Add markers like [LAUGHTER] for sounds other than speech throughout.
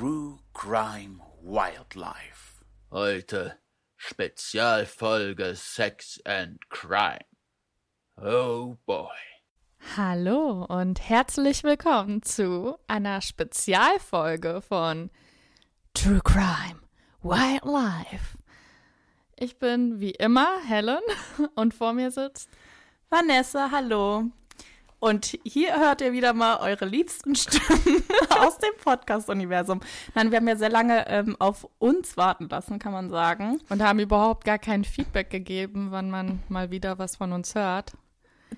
True Crime Wildlife. Heute Spezialfolge Sex and Crime. Oh boy. Hallo und herzlich willkommen zu einer Spezialfolge von True Crime Wildlife. Ich bin wie immer Helen [LAUGHS] und vor mir sitzt Vanessa, hallo. Und hier hört ihr wieder mal eure liebsten Stimmen [LAUGHS] aus dem Podcast-Universum. Nein, wir haben ja sehr lange ähm, auf uns warten lassen, kann man sagen. und haben überhaupt gar kein Feedback gegeben, wann man mal wieder was von uns hört.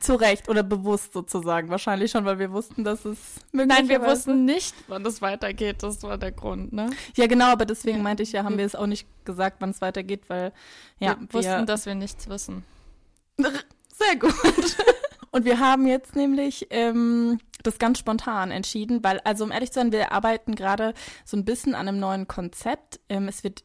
Zu Recht oder bewusst sozusagen. Wahrscheinlich schon, weil wir wussten, dass es Nein, wir wussten nicht, wann es weitergeht. Das war der Grund, ne? Ja, genau, aber deswegen meinte ich ja, haben wir es auch nicht gesagt, wann es weitergeht, weil ja, wir wussten, dass wir nichts wissen. [LAUGHS] Sehr gut. Und wir haben jetzt nämlich ähm, das ganz spontan entschieden, weil, also um ehrlich zu sein, wir arbeiten gerade so ein bisschen an einem neuen Konzept. Ähm, es wird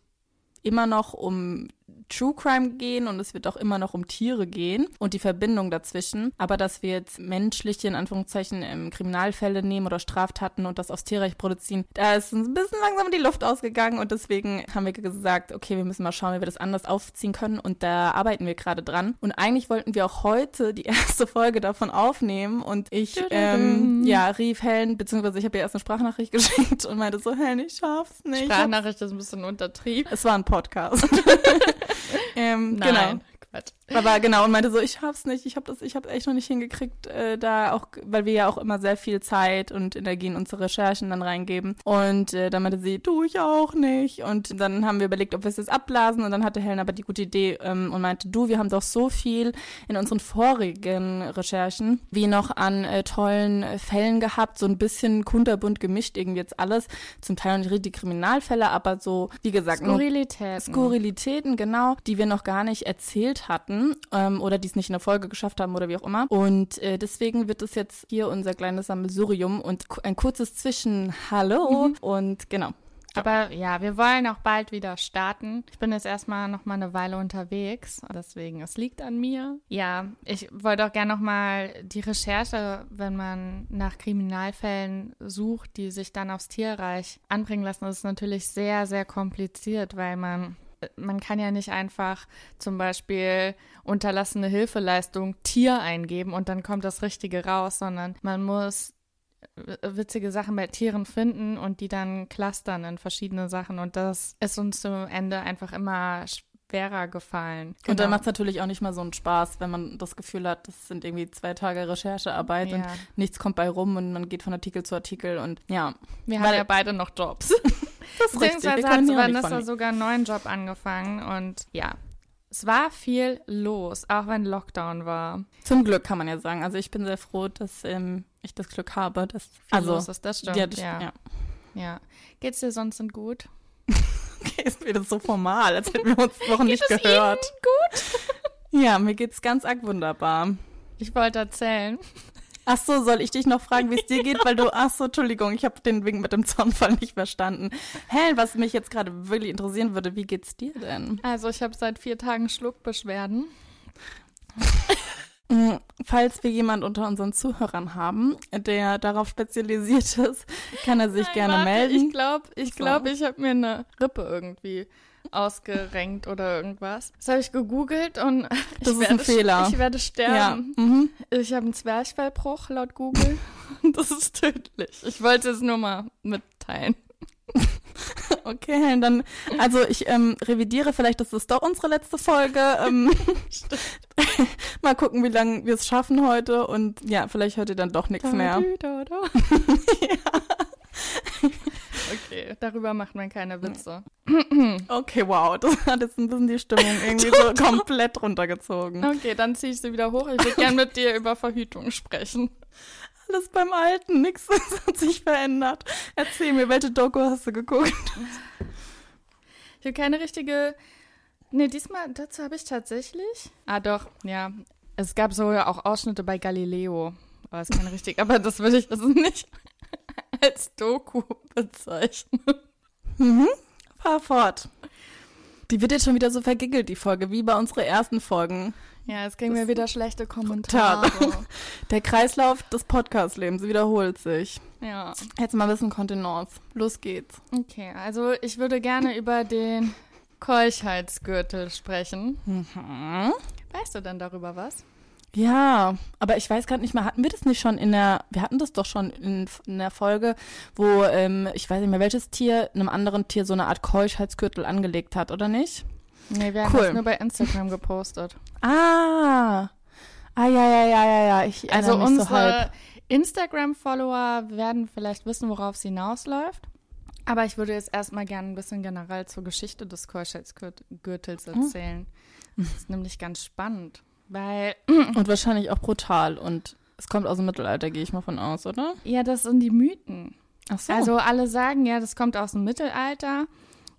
immer noch um True Crime gehen und es wird auch immer noch um Tiere gehen und die Verbindung dazwischen. Aber dass wir jetzt menschliche, in Anführungszeichen, ähm, Kriminalfälle nehmen oder Straftaten und das aufs Tierreich produzieren, da ist uns ein bisschen langsam die Luft ausgegangen und deswegen haben wir gesagt, okay, wir müssen mal schauen, wie wir das anders aufziehen können und da arbeiten wir gerade dran. Und eigentlich wollten wir auch heute die [LAUGHS] erste Folge davon aufnehmen und ich, ähm, ja, rief Helen, beziehungsweise ich habe ihr erst eine Sprachnachricht [LAUGHS] geschickt und meinte so, Helen, ich schaff's nicht. Sprachnachricht ist ein bisschen untertrieben. Es war ein Podcast. [LAUGHS] [LAUGHS] ähm, Nein, Genau. Quatsch. Aber genau, und meinte so, ich schaff's nicht, ich habe das, ich habe echt noch nicht hingekriegt, äh, da auch, weil wir ja auch immer sehr viel Zeit und Energie in unsere Recherchen dann reingeben. Und äh, dann meinte sie, du, ich auch nicht. Und dann haben wir überlegt, ob wir es jetzt abblasen. Und dann hatte Helen aber die gute Idee ähm, und meinte, du, wir haben doch so viel in unseren vorigen Recherchen wie noch an äh, tollen Fällen gehabt, so ein bisschen kunterbunt gemischt irgendwie jetzt alles. Zum Teil noch nicht die Kriminalfälle, aber so, wie gesagt, Skurrilitäten. Skurrilitäten, genau, die wir noch gar nicht erzählt hatten ähm, oder die es nicht in der Folge geschafft haben oder wie auch immer. Und äh, deswegen wird es jetzt hier unser kleines Sammelsurium und ein kurzes Zwischen-Hallo und genau. Aber ja, wir wollen auch bald wieder starten. Ich bin jetzt erstmal noch mal eine Weile unterwegs, deswegen es liegt an mir. Ja, ich wollte auch gerne noch mal die Recherche, wenn man nach Kriminalfällen sucht, die sich dann aufs Tierreich anbringen lassen, das ist natürlich sehr sehr kompliziert, weil man man kann ja nicht einfach zum Beispiel unterlassene Hilfeleistung Tier eingeben und dann kommt das Richtige raus, sondern man muss w- witzige Sachen bei Tieren finden und die dann clustern in verschiedene Sachen. Und das ist uns zum Ende einfach immer schwerer gefallen. Und dann Genau. macht es natürlich auch nicht mal so einen Spaß, wenn man das Gefühl hat, das sind irgendwie zwei Tage Recherchearbeit und Ja. nichts kommt bei rum und man geht von Artikel zu Artikel und ja. Wir haben ja beide noch Jobs. [LAUGHS] Das ist richtig. Wir hat Vanessa sogar einen neuen Job angefangen und ja. Es war viel los, auch wenn Lockdown war. Zum Glück kann man ja sagen. Also ich bin sehr froh, dass ähm, ich das Glück habe, dass Viel also los ist, das stimmt. ja, das, ja. ja. ja. Geht's dir sonst denn gut? Okay, ist wieder so formal, als hätten wir uns noch nicht es gehört. Ihnen Ja, mir geht's ganz arg wunderbar. Ich wollte erzählen. Ach so, soll ich dich noch fragen, wie es dir geht? Weil du, ach so, Entschuldigung, ich habe den Wink mit dem Zaunfall nicht verstanden. Hä, was mich jetzt gerade wirklich interessieren würde, wie geht's dir denn? Also ich habe seit vier Tagen Schluckbeschwerden. [LAUGHS] Mm, Falls wir jemand unter unseren Zuhörern haben, der darauf spezialisiert ist, kann er sich Nein, gerne warte, melden. Ich glaube, ich, So. glaub, ich habe mir eine Rippe irgendwie ausgerenkt oder irgendwas. Das habe ich gegoogelt und [LAUGHS] Das ich ist werde, ein Fehler. Ich werde ja. sterben. Mhm. Ich habe einen Zwerchfellbruch laut Google. [LAUGHS] das ist tödlich. Ich wollte es nur mal mitteilen. [LAUGHS] Okay, dann, also ich ähm, revidiere, vielleicht ist es doch unsere letzte Folge. Ähm, mal gucken, wie lange wir es schaffen heute und ja, vielleicht hört ihr dann doch nichts mehr. Da, da, da. Okay, darüber macht man keine Witze. Okay, wow, das hat jetzt ein bisschen die Stimmung irgendwie so [LAUGHS] komplett runtergezogen. Okay, dann ziehe ich sie wieder hoch. Ich würde gern mit dir über Verhütung sprechen. Alles beim Alten, nichts [LAUGHS] hat sich verändert. Erzähl mir, welche Doku hast du geguckt? Ich habe keine richtige. Nee, diesmal, dazu habe ich tatsächlich. Ah, doch, ja. Es gab so auch Ausschnitte bei Galileo. Aber ist keine richtig. Aber das würde ich also nicht [LAUGHS] als Doku bezeichnen. Mhm. Fahr fort. Die wird jetzt schon wieder so vergiggelt, die Folge, wie bei unseren ersten Folgen. Ja, es ging mir wieder schlechte Kommentare. [LAUGHS] Der Kreislauf des Podcast-Lebens wiederholt sich. Ja. Jetzt mal ein bisschen Kontenance. Los geht's. Okay, also ich würde gerne über den Keuchheitsgürtel sprechen. Mhm. Weißt du denn darüber was? Ja, aber ich weiß gerade nicht mehr, hatten wir das nicht schon in der, wir hatten das doch schon in, in der Folge, wo, ähm, ich weiß nicht mehr, welches Tier einem anderen Tier so eine Art Keuschheitsgürtel angelegt hat, oder nicht? Nee, wir haben Cool. das nur bei Instagram gepostet. Ah, ah, ja, ja, ja, ja, ja, ich Also mich so unsere Instagram-Follower werden vielleicht wissen, worauf es hinausläuft. Aber ich würde jetzt erstmal gerne ein bisschen generell zur Geschichte des Keuschheitsgürtels Hm. erzählen. Das ist nämlich ganz spannend, weil Und wahrscheinlich auch brutal und es kommt aus dem Mittelalter, gehe ich mal von aus, oder? ja, das sind die Mythen. Ach so. Also alle sagen ja, das kommt aus dem Mittelalter,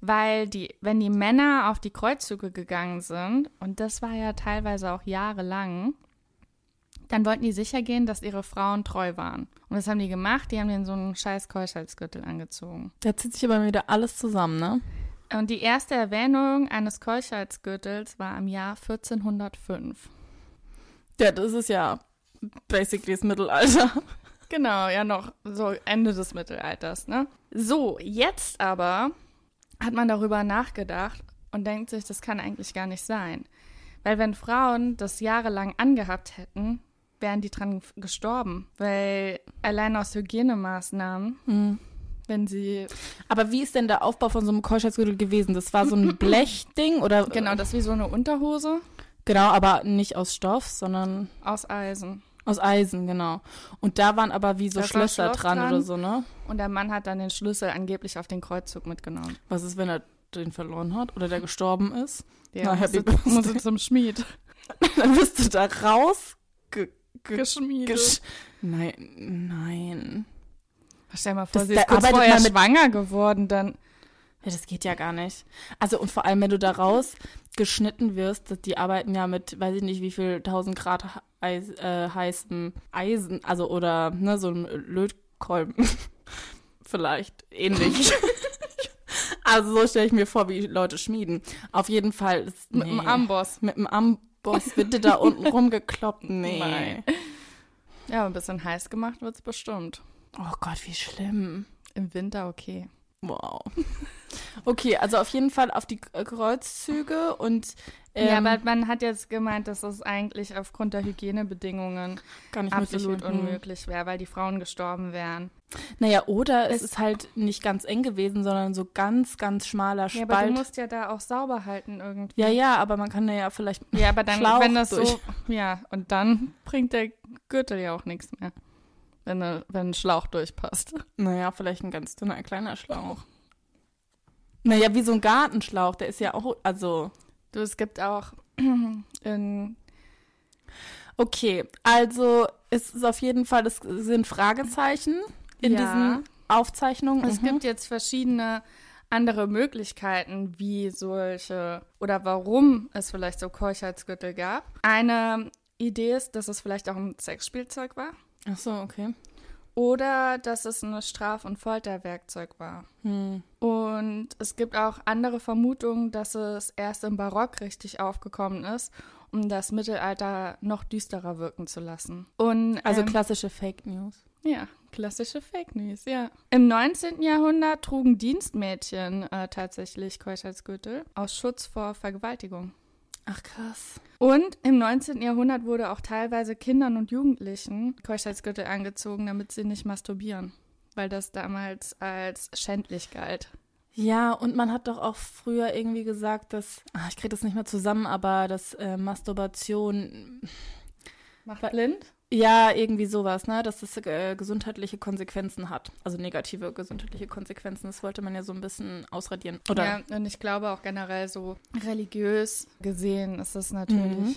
weil die, wenn die Männer auf die Kreuzzüge gegangen sind, und das war ja teilweise auch jahrelang, dann wollten die sicher gehen, dass ihre Frauen treu waren. Und das haben die gemacht, die haben denen so einen scheiß Keuschheitsgürtel angezogen. da zieht sich aber wieder alles zusammen, ne? Und die erste Erwähnung eines Keuschheitsgürtels war im Jahr 1405. Ja, das ist ja basically das Mittelalter. [LAUGHS] Genau, ja noch so Ende des Mittelalters, ne? So, jetzt aber hat man darüber nachgedacht und denkt sich, das kann eigentlich gar nicht sein. Weil wenn Frauen das jahrelang angehabt hätten, wären die dran gestorben. Weil allein aus Hygienemaßnahmen, Hm. wenn sie, Aber wie ist denn der Aufbau von so einem Keuschheitsgürtel gewesen? Das war so ein [LAUGHS] Blechding oder? genau, das ist wie so eine Unterhose Genau, aber nicht aus Stoff, sondern aus Eisen. aus Eisen, genau. Und da waren aber wie so Da Schlösser dran, dran. oder so, ne? Und der Mann hat dann den Schlüssel angeblich auf den Kreuzzug mitgenommen. Was ist, wenn er den verloren hat oder der gestorben ist? Der Na, musste, musste zum Schmied. [LAUGHS] Dann bist du da raus. Ge ge Geschmiedet. gesch nein, nein. Stell dir mal vor, Das- sie ist kurz arbeitet vorher schwanger geworden, dann. Ja, das geht ja gar nicht. Also und vor allem, wenn du da raus geschnitten wirst, die arbeiten ja mit, weiß ich nicht, wie viel tausend Grad Eis, äh, heißem Eisen, also oder ne, so einem Lötkolben. [LAUGHS] Vielleicht ähnlich. [LAUGHS] also so stelle ich mir vor, wie Leute schmieden. Auf jeden Fall ist, Mit dem nee. Amboss. Mit dem Amboss wird dir da unten [LAUGHS] rumgekloppt. Nee. Nein. Ja, ein bisschen heiß gemacht wird's bestimmt. Oh Gott, wie schlimm. Im Winter okay. Wow. Okay, also auf jeden Fall auf die äh, Kreuzzüge und ähm, ja, aber man hat jetzt gemeint, dass es eigentlich aufgrund der Hygienebedingungen absolut. Hm. unmöglich wäre, weil die Frauen gestorben wären. Naja, oder es, Es- ist halt nicht ganz eng gewesen, sondern so ganz, ganz schmaler Ja, aber du Spalt. musst ja da auch sauber halten irgendwie. Ja, ja, aber man kann da ja vielleicht. Ja, aber dann, [LAUGHS] Schlauch wenn das durch. so, ja, und dann bringt der Gürtel ja auch nichts mehr. Wenn, ne- wenn ein Schlauch durchpasst. [LAUGHS] Naja, vielleicht ein ganz dünner, kleiner Schlauch. Naja, wie so ein Gartenschlauch, der ist ja auch. Also. Du, es gibt auch [CLEARS THROAT] in Okay, also es ist auf jeden Fall, es sind Fragezeichen in Ja. diesen Aufzeichnungen. Es Mhm. gibt jetzt verschiedene andere Möglichkeiten, wie solche oder warum es vielleicht so Keuchheitsgürtel gab. Eine Idee ist, dass es vielleicht auch ein Sexspielzeug war Ach so, okay. Oder dass es ein Straf- und Folterwerkzeug war. Hm. Und es gibt auch andere Vermutungen, dass es erst im Barock richtig aufgekommen ist, um das Mittelalter noch düsterer wirken zu lassen. Und, Also ähm, klassische Fake News. ja, klassische Fake News, ja. Im 19. Jahrhundert trugen Dienstmädchen äh, tatsächlich Keuschheitsgürtel aus Schutz vor Vergewaltigung. Ach krass. Und im 19. Jahrhundert wurde auch teilweise Kindern und Jugendlichen Keuschheitsgürtel angezogen, damit sie nicht masturbieren, weil das damals als schändlich galt. Ja, und man hat doch auch früher irgendwie gesagt, dass, ah, ich kriege das nicht mehr zusammen, aber dass äh, Masturbation, Macht blind? Ja, irgendwie sowas, ne, dass das äh, gesundheitliche Konsequenzen hat. Also negative gesundheitliche Konsequenzen. Das wollte man ja so ein bisschen ausradieren. Oder? Ja, und ich glaube auch generell so religiös gesehen ist das natürlich Mhm.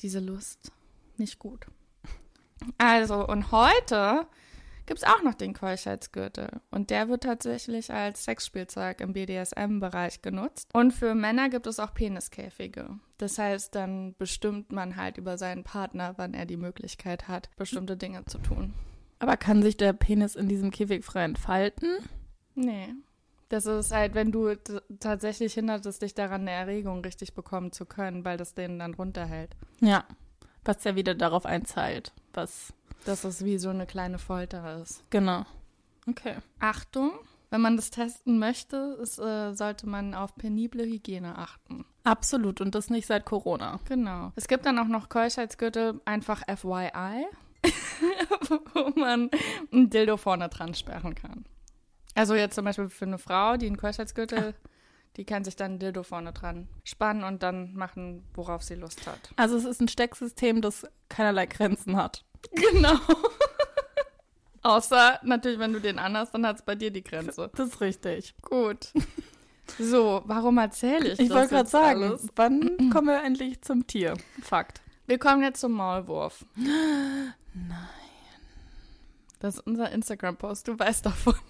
diese Lust nicht gut. Also, und heute gibt es auch noch den Keuschheitsgürtel. Und der wird tatsächlich als Sexspielzeug im BDSM-Bereich genutzt. Und für Männer gibt es auch Peniskäfige. Das heißt, dann bestimmt man halt über seinen Partner, wann er die Möglichkeit hat, bestimmte Dinge zu tun. Aber kann sich der Penis in diesem Käfig frei entfalten? Nee. Das ist halt, wenn du tatsächlich hindertest, dich daran, eine Erregung richtig bekommen zu können, weil das den dann runterhält. Ja. Was ja wieder darauf einzahlt. Was, Dass es wie so eine kleine Folter ist. genau. Okay. Achtung, wenn man das testen möchte, ist, äh, sollte man auf penible Hygiene achten. Absolut. Und das nicht seit Corona. Genau. Es gibt dann auch noch Keuschheitsgürtel, einfach FYI, [LAUGHS] wo man ein Dildo vorne dran sperren kann. Also jetzt zum Beispiel für eine Frau, die einen Keuschheitsgürtel, die kann sich dann Dildo vorne dran spannen und dann machen, worauf sie Lust hat. Also es ist ein Stecksystem, das keinerlei Grenzen hat. [LAUGHS] Genau. Außer natürlich, wenn du den anhast, dann hat es bei dir die Grenze. Das ist richtig. Gut. So, warum erzähle ich, Ich das wollte gerade sagen, alles? wann [CLEARS THROAT] kommen wir endlich zum Tier? Fakt. Wir kommen jetzt zum Maulwurf. [GASPS] Nein. Das ist unser Instagram-Post, du weißt davon. [LAUGHS]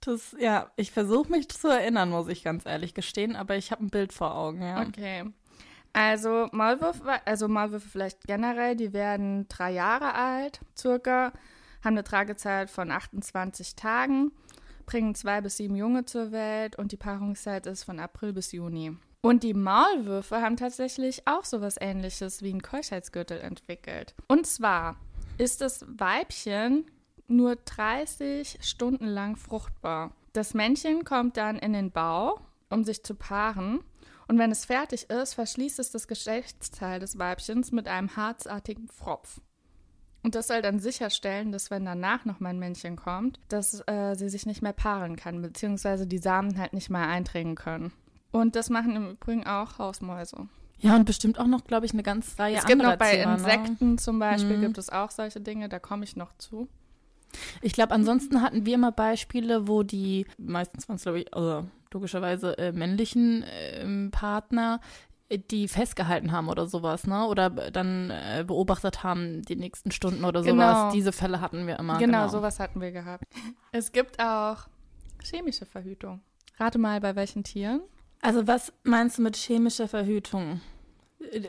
Das, ja, ich versuche mich zu erinnern, muss ich ganz ehrlich gestehen, aber ich habe ein Bild vor Augen, ja. Okay. Also Maulwürfe, also Maulwürfe vielleicht generell, die werden drei Jahre alt, circa, haben eine Tragezeit von 28 Tagen, bringen zwei bis sieben Junge zur Welt und die Paarungszeit ist von April bis Juni. Und die Maulwürfe haben tatsächlich auch sowas ähnliches wie ein Keuschheitsgürtel entwickelt. Und zwar ist das Weibchen nur 30 Stunden lang fruchtbar. Das Männchen kommt dann in den Bau, um sich zu paaren. Und wenn es fertig ist, verschließt es das Geschlechtsteil des Weibchens mit einem harzartigen Pfropf. Und das soll dann sicherstellen, dass wenn danach noch mal ein Männchen kommt, dass äh, sie sich nicht mehr paaren kann, beziehungsweise die Samen halt nicht mehr eindringen können. Und das machen im Übrigen auch Hausmäuse. Ja, und bestimmt auch noch, glaube ich, eine ganz Reihe es gibt anderer noch bei Tiere, ne? Insekten zum Beispiel, Mhm. gibt es auch solche Dinge, da komme ich noch zu. Ich glaube, ansonsten hatten wir immer Beispiele, wo die, meistens waren es, glaube ich, also logischerweise äh, männlichen ähm, Partner, äh, die festgehalten haben oder sowas, ne? Oder dann äh, beobachtet haben die nächsten Stunden oder Genau. sowas. Diese Fälle hatten wir immer. genau, sowas hatten wir gehabt. [LAUGHS] Es gibt auch chemische Verhütung. Rate mal, bei welchen Tieren? Also was meinst du mit chemischer Verhütung?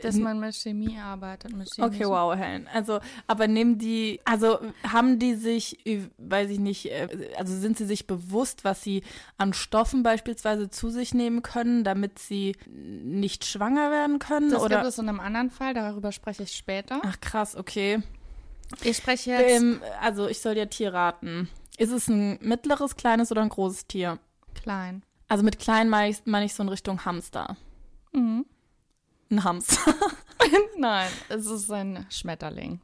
Dass man mit Chemie arbeitet. Mit Okay, wow, Helen. Also, aber nehmen die, also haben die sich, äh, weiß ich nicht, äh, also sind sie sich bewusst, was sie an Stoffen beispielsweise zu sich nehmen können, damit sie nicht schwanger werden können? Das oder? gibt es in einem anderen Fall, darüber spreche ich später. Ach krass, okay. Ich spreche jetzt Ähm, also ich soll dir Tier raten. Ist es ein mittleres, kleines oder ein großes Tier? klein. Also mit klein meine ich, meine ich so in Richtung Hamster. Mhm. Ein Hamster. [LAUGHS] Nein, es ist ein Schmetterling.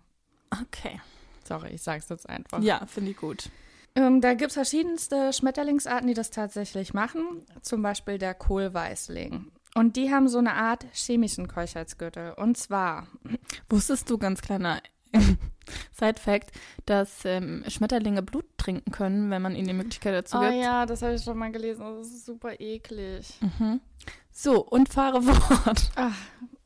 Okay. Sorry, ich sag's jetzt einfach. Ja, finde ich gut. Ähm, da gibt es verschiedenste Schmetterlingsarten, die das tatsächlich machen. Zum Beispiel der Kohlweißling. Und die haben so eine Art chemischen Keuschheitsgürtel. Und zwar, [CLEARS THROAT] Wusstest du, ganz kleiner [LAUGHS] Side-Fact, dass ähm, Schmetterlinge Blut trinken können, wenn man ihnen die Möglichkeit dazu oh gibt? ja, das habe ich schon mal gelesen. Das ist super eklig. Mhm. So, und fahre [LAUGHS] fort. Ach.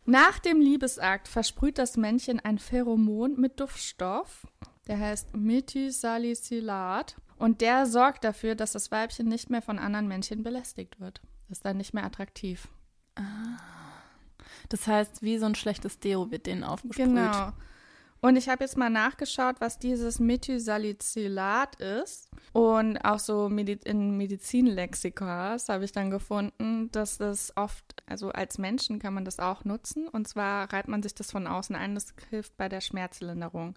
Nach dem Liebesakt versprüht das Männchen ein Pheromon mit Duftstoff, der heißt Methysalicylat. Und der sorgt dafür, dass das Weibchen nicht mehr von anderen Männchen belästigt wird. Ist dann nicht mehr attraktiv. Das heißt, wie so ein schlechtes Deo wird denen aufgesprüht. Genau. Und ich habe jetzt mal nachgeschaut, was dieses Methysalicylat ist. Und auch so in Medizinlexikas habe ich dann gefunden, dass das oft, also als Menschen kann man das auch nutzen. Und zwar reibt man sich das von außen ein. Das hilft bei der Schmerzlinderung.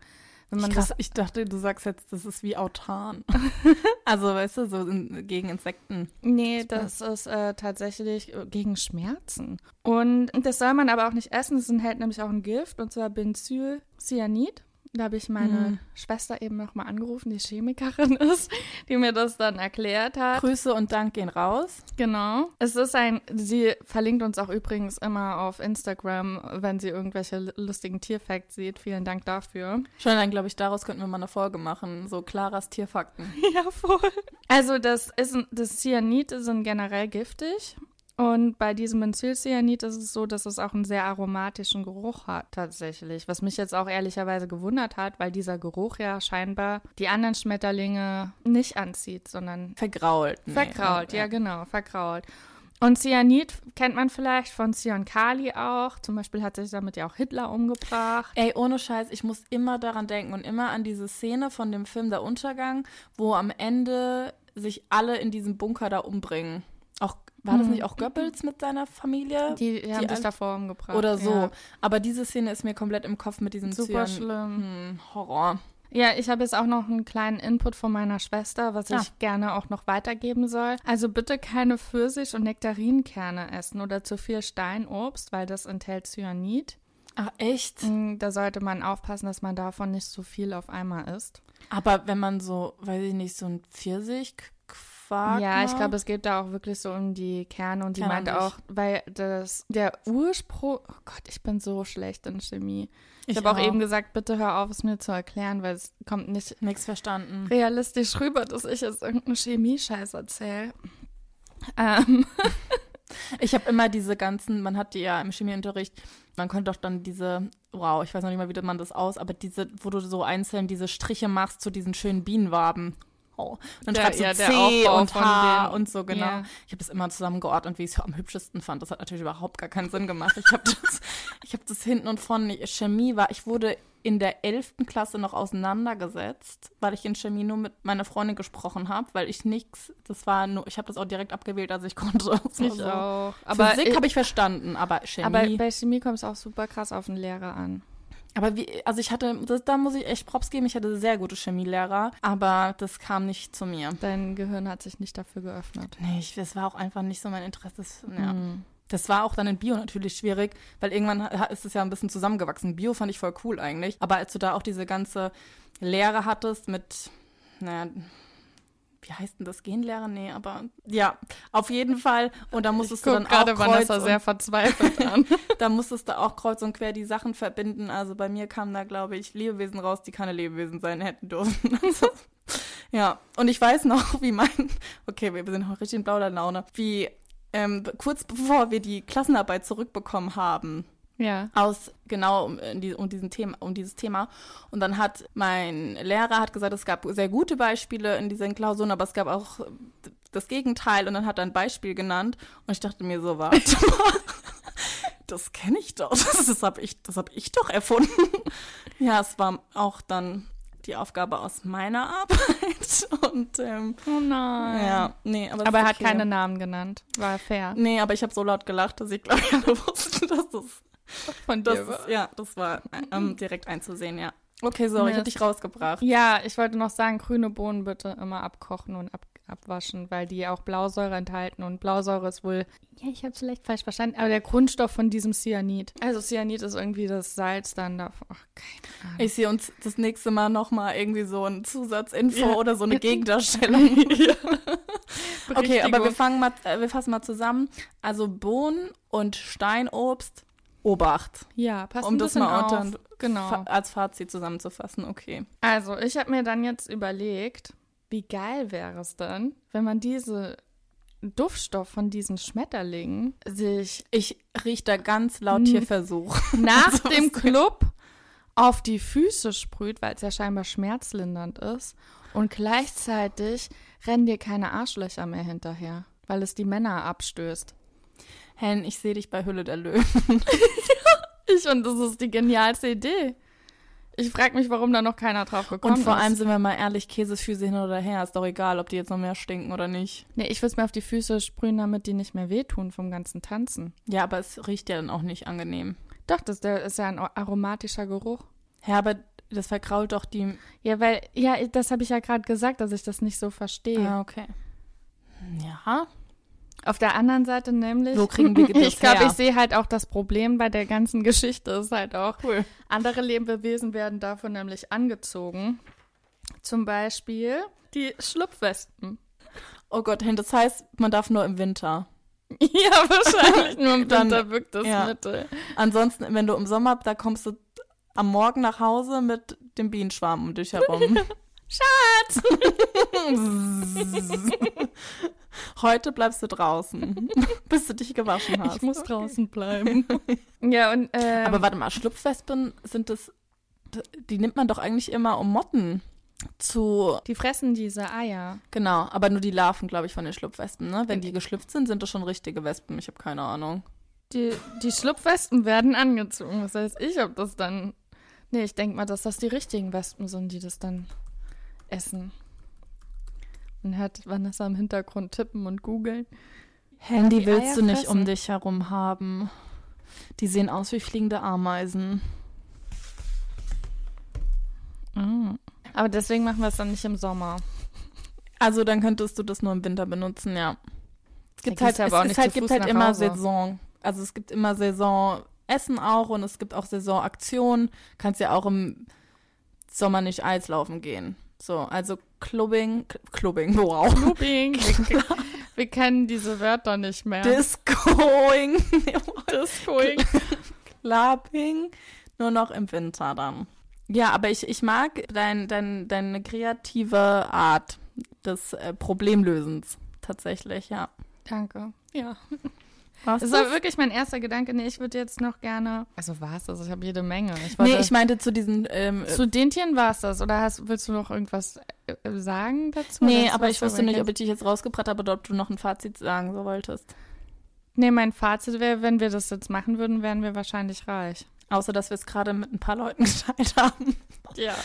Wenn man Krass, das ich dachte, du sagst jetzt, das ist wie Autan. [LAUGHS] also, weißt du, so in, gegen Insekten. Nee, das ist äh, tatsächlich äh, gegen Schmerzen. Und das soll man aber auch nicht essen. Es enthält nämlich auch ein Gift, und zwar Benzylcyanid. Da habe ich meine Mhm. Schwester eben nochmal angerufen, die Chemikerin [LAUGHS] ist, die mir das dann erklärt hat. Grüße und Dank gehen raus. Genau. Es ist ein, sie verlinkt uns auch übrigens immer auf Instagram, wenn sie irgendwelche lustigen Tierfacts sieht. Vielen Dank dafür. Schon dann, glaube ich, daraus könnten wir mal eine Folge machen. So Claras Tierfakten. [LAUGHS] Ja, voll. Also das ist das Cyanid sind generell giftig Und bei diesem Benzylcyanid ist es so, dass es auch einen sehr aromatischen Geruch hat tatsächlich. Was mich jetzt auch ehrlicherweise gewundert hat, weil dieser Geruch ja scheinbar die anderen Schmetterlinge nicht anzieht, sondern Vergrault. nee. verkrault. Ja, genau, verkrault. Und Cyanid kennt man vielleicht von Cyankali auch. Zum Beispiel hat sich damit ja auch Hitler umgebracht. Ey, ohne Scheiß, ich muss immer daran denken und immer an diese Szene von dem Film Der Untergang, wo am Ende sich alle in diesem Bunker da umbringen. War das Mhm. nicht auch Goebbels mit seiner Familie? Die, die haben sich an- davor umgebracht. Oder so. Ja. Aber diese Szene ist mir komplett im Kopf mit diesem Super Cyan- schlimm. Hm, Horror. Ja, ich habe jetzt auch noch einen kleinen Input von meiner Schwester, was Ah. ich gerne auch noch weitergeben soll. Also bitte keine Pfirsich- und Nektarinkerne essen oder zu viel Steinobst, weil das enthält Cyanid. Ach, echt? Mm, Da sollte man aufpassen, dass man davon nicht so viel auf einmal isst. Aber wenn man so, weiß ich nicht, so ein Pfirsich-Quark ja, ich glaube, es geht da auch wirklich so um die Kerne und die meinte nicht. auch, weil das der Ursprung, oh Gott, ich bin so schlecht in Chemie. Ich, Ich habe auch auch. eben gesagt, bitte hör auf, es mir zu erklären, weil es kommt nicht Nichts verstanden. realistisch rüber, dass ich jetzt irgendeinen Chemie-Scheiß erzähle. Ähm, [LAUGHS] Ich habe immer diese ganzen, man hat die ja im Chemieunterricht, man konnte doch dann diese, wow, ich weiß noch nicht mal, wie man das aus, aber diese, wo du so einzeln diese Striche machst zu diesen schönen Bienenwaben. Und dann Der- schreibst du ja, C und H und so, genau. ja. Ich habe das immer zusammengeordnet, wie ich es am hübschesten fand. Das hat natürlich überhaupt gar keinen Sinn gemacht. Ich habe [LAUGHS] das, ich hab das hinten und vorne, nicht- Chemie war, ich wurde in der 11. Klasse noch auseinandergesetzt, weil ich in Chemie nur mit meiner Freundin gesprochen habe, weil ich nichts, das war nur, ich habe das auch direkt abgewählt, als ich [LAUGHS] konnte. War ich so. auch. Aber, Physik habe ich verstanden, aber Chemie. aber bei Chemie kommt es auch super krass auf den Lehrer an. Aber wie, also ich hatte, das, da muss ich echt Props geben, ich hatte sehr gute Chemielehrer, aber das kam nicht zu mir. Dein Gehirn hat sich nicht dafür geöffnet. Nee, ich, das war auch einfach nicht so mein Interesse. Das, ja. Mhm. das war auch dann in Bio natürlich schwierig, weil irgendwann ist es ja ein bisschen zusammengewachsen. Bio fand ich voll cool eigentlich. Aber als du da auch diese ganze Lehre hattest mit, naja, wie heißt denn das? Genlehre? Nee, aber ja, auf jeden Fall. Und da musstest du Guck dann auch gerade Vanessa sehr verzweifelt [LAUGHS] an. da musstest du auch kreuz und quer die Sachen verbinden. Also bei mir kamen da, glaube ich, Lebewesen raus, die keine Lebewesen sein hätten dürfen. [LAUGHS] Also, ja, und ich weiß noch, wie mein, okay, wir sind noch richtig in blauer Laune, wie ähm, kurz bevor wir die Klassenarbeit zurückbekommen haben, ja. aus genau um, die, um diesen Thema um dieses Thema und dann hat mein Lehrer hat gesagt es gab sehr gute Beispiele in diesen Klausuren aber es gab auch das Gegenteil und dann hat er ein Beispiel genannt und ich dachte mir so warte [LAUGHS] mal das kenne ich doch das, habe ich das habe ich doch erfunden ja es war auch dann die Aufgabe aus meiner Arbeit [LAUGHS] und ähm, Oh nein. ja nee aber, Aber er hat okay. keine Namen genannt. War fair. nee aber ich habe so laut gelacht dass ich glaube ich alle wussten dass das Von das ist, ja, das war ähm, direkt einzusehen, ja. Okay, sorry, ich hab Mist. dich rausgebracht. Ja, ich wollte noch sagen, grüne Bohnen bitte immer abkochen und ab, abwaschen, weil die auch Blausäure enthalten. Und Blausäure ist wohl, ja, ich habe es vielleicht falsch verstanden, aber der Grundstoff von diesem Cyanid. Also Cyanid ist irgendwie das Salz dann davon. Ach, keine Ahnung. Ich sehe uns das nächste Mal nochmal irgendwie so ein Zusatzinfo Ja. oder so eine Gegendarstellung. [LAUGHS] Okay, aber wir fangen mal, äh, wir fassen mal zusammen. Also Bohnen und Steinobst, Obacht. Ja, passt um das mal auf. unter, Genau. als Fazit zusammenzufassen, okay. Also, ich habe mir dann jetzt überlegt, wie geil wäre es denn, wenn man diese Duftstoff von diesen Schmetterlingen sich Ich rieche da ganz laut Hm. Tierversuch. [LAUGHS] nach [LAUGHS] So dem Club auf die Füße sprüht, weil es ja scheinbar schmerzlindernd ist. Und gleichzeitig rennen dir keine Arschlöcher mehr hinterher, weil es die Männer abstößt. Hen, ich sehe dich bei Hülle der Löwen. [LAUGHS] Ich und das ist die genialste Idee. Ich frage mich, warum da noch keiner drauf gekommen Und vor ist. allem sind wir mal ehrlich, Käsefüße hin oder her. Ist doch egal, ob die jetzt noch mehr stinken oder nicht. Nee, ich will es mir auf die Füße sprühen, damit die nicht mehr wehtun vom ganzen Tanzen. Ja, aber es riecht ja dann auch nicht angenehm. Doch, das ist ja ein aromatischer Geruch. Ja, aber das verkrault doch die. Ja, weil, ja, das habe ich ja gerade gesagt, dass ich das nicht so verstehe. Ah, okay. Ja. Auf der anderen Seite nämlich. Wo kriegen wir [LAUGHS] das Ich glaube, ich sehe halt auch das Problem bei der ganzen Geschichte ist halt auch, Cool. andere Lebewesen werden davon nämlich angezogen. Zum Beispiel die Schlupfwespen. Oh Gott, das heißt, man darf nur im Winter. [LAUGHS] ja, wahrscheinlich nur im [LAUGHS] Dann- Winter wirkt das ja. Mittel. Ansonsten, wenn du im Sommer, da kommst du am Morgen nach Hause mit dem Bienenschwarm um dich herum. Schatz! [LAUGHS] Heute bleibst du draußen, [LAUGHS] bis du dich gewaschen hast. Ich muss draußen bleiben. [LAUGHS] ja, und. Ähm, Aber warte mal, Schlupfwespen sind das. Die nimmt man doch eigentlich immer um Motten zu. die fressen diese Eier. Genau, aber nur die Larven, glaube ich, von den Schlupfwespen, ne? Wenn die geschlüpft sind, sind das schon richtige Wespen. Ich habe keine Ahnung. Die, die Schlupfwespen werden angezogen. Was heißt ich, ob das dann. Nee, ich denke mal, dass das die richtigen Wespen sind, die das dann essen. Man hört Vanessa im Hintergrund tippen und googeln. Handy willst du Eier nicht um fressen. dich herum haben. Die sehen aus wie fliegende Ameisen. Ah. Aber deswegen machen wir es dann nicht im Sommer. Also dann könntest du das nur im Winter benutzen, ja. Es gibt halt, du aber es auch ist nicht halt, gibt halt immer Hause. Saison. Also es gibt immer Saisonessen auch und es gibt auch Saisonaktionen. Kannst ja auch im Sommer nicht Eislaufen gehen. So, also Clubbing, Clubbing, wow. Looping. wir, [LAUGHS] wir kennen diese Wörter nicht mehr. Discoing, [LAUGHS] Discoing. Clubbing, nur noch im Winter dann. Ja, aber ich, ich mag dein, dein, deine kreative Art des äh, Problemlösens. Tatsächlich, ja. Danke. Ja. Das war wirklich mein erster Gedanke. Nee, ich würde jetzt noch gerne. Also war es das? Ich habe jede Menge. Ich wollte, Nee, ich meinte zu diesen. Ähm, zu den Tieren war es das. Oder hast, willst du noch irgendwas äh, äh, sagen dazu? nee, aber ich wusste nicht, ob ich dich jetzt rausgebracht habe oder ob du noch ein Fazit sagen so wolltest. Nee, mein Fazit wäre, wenn wir das jetzt machen würden, wären wir wahrscheinlich reich. Außer, dass wir es gerade mit ein paar Leuten [LAUGHS] geteilt haben. Ja.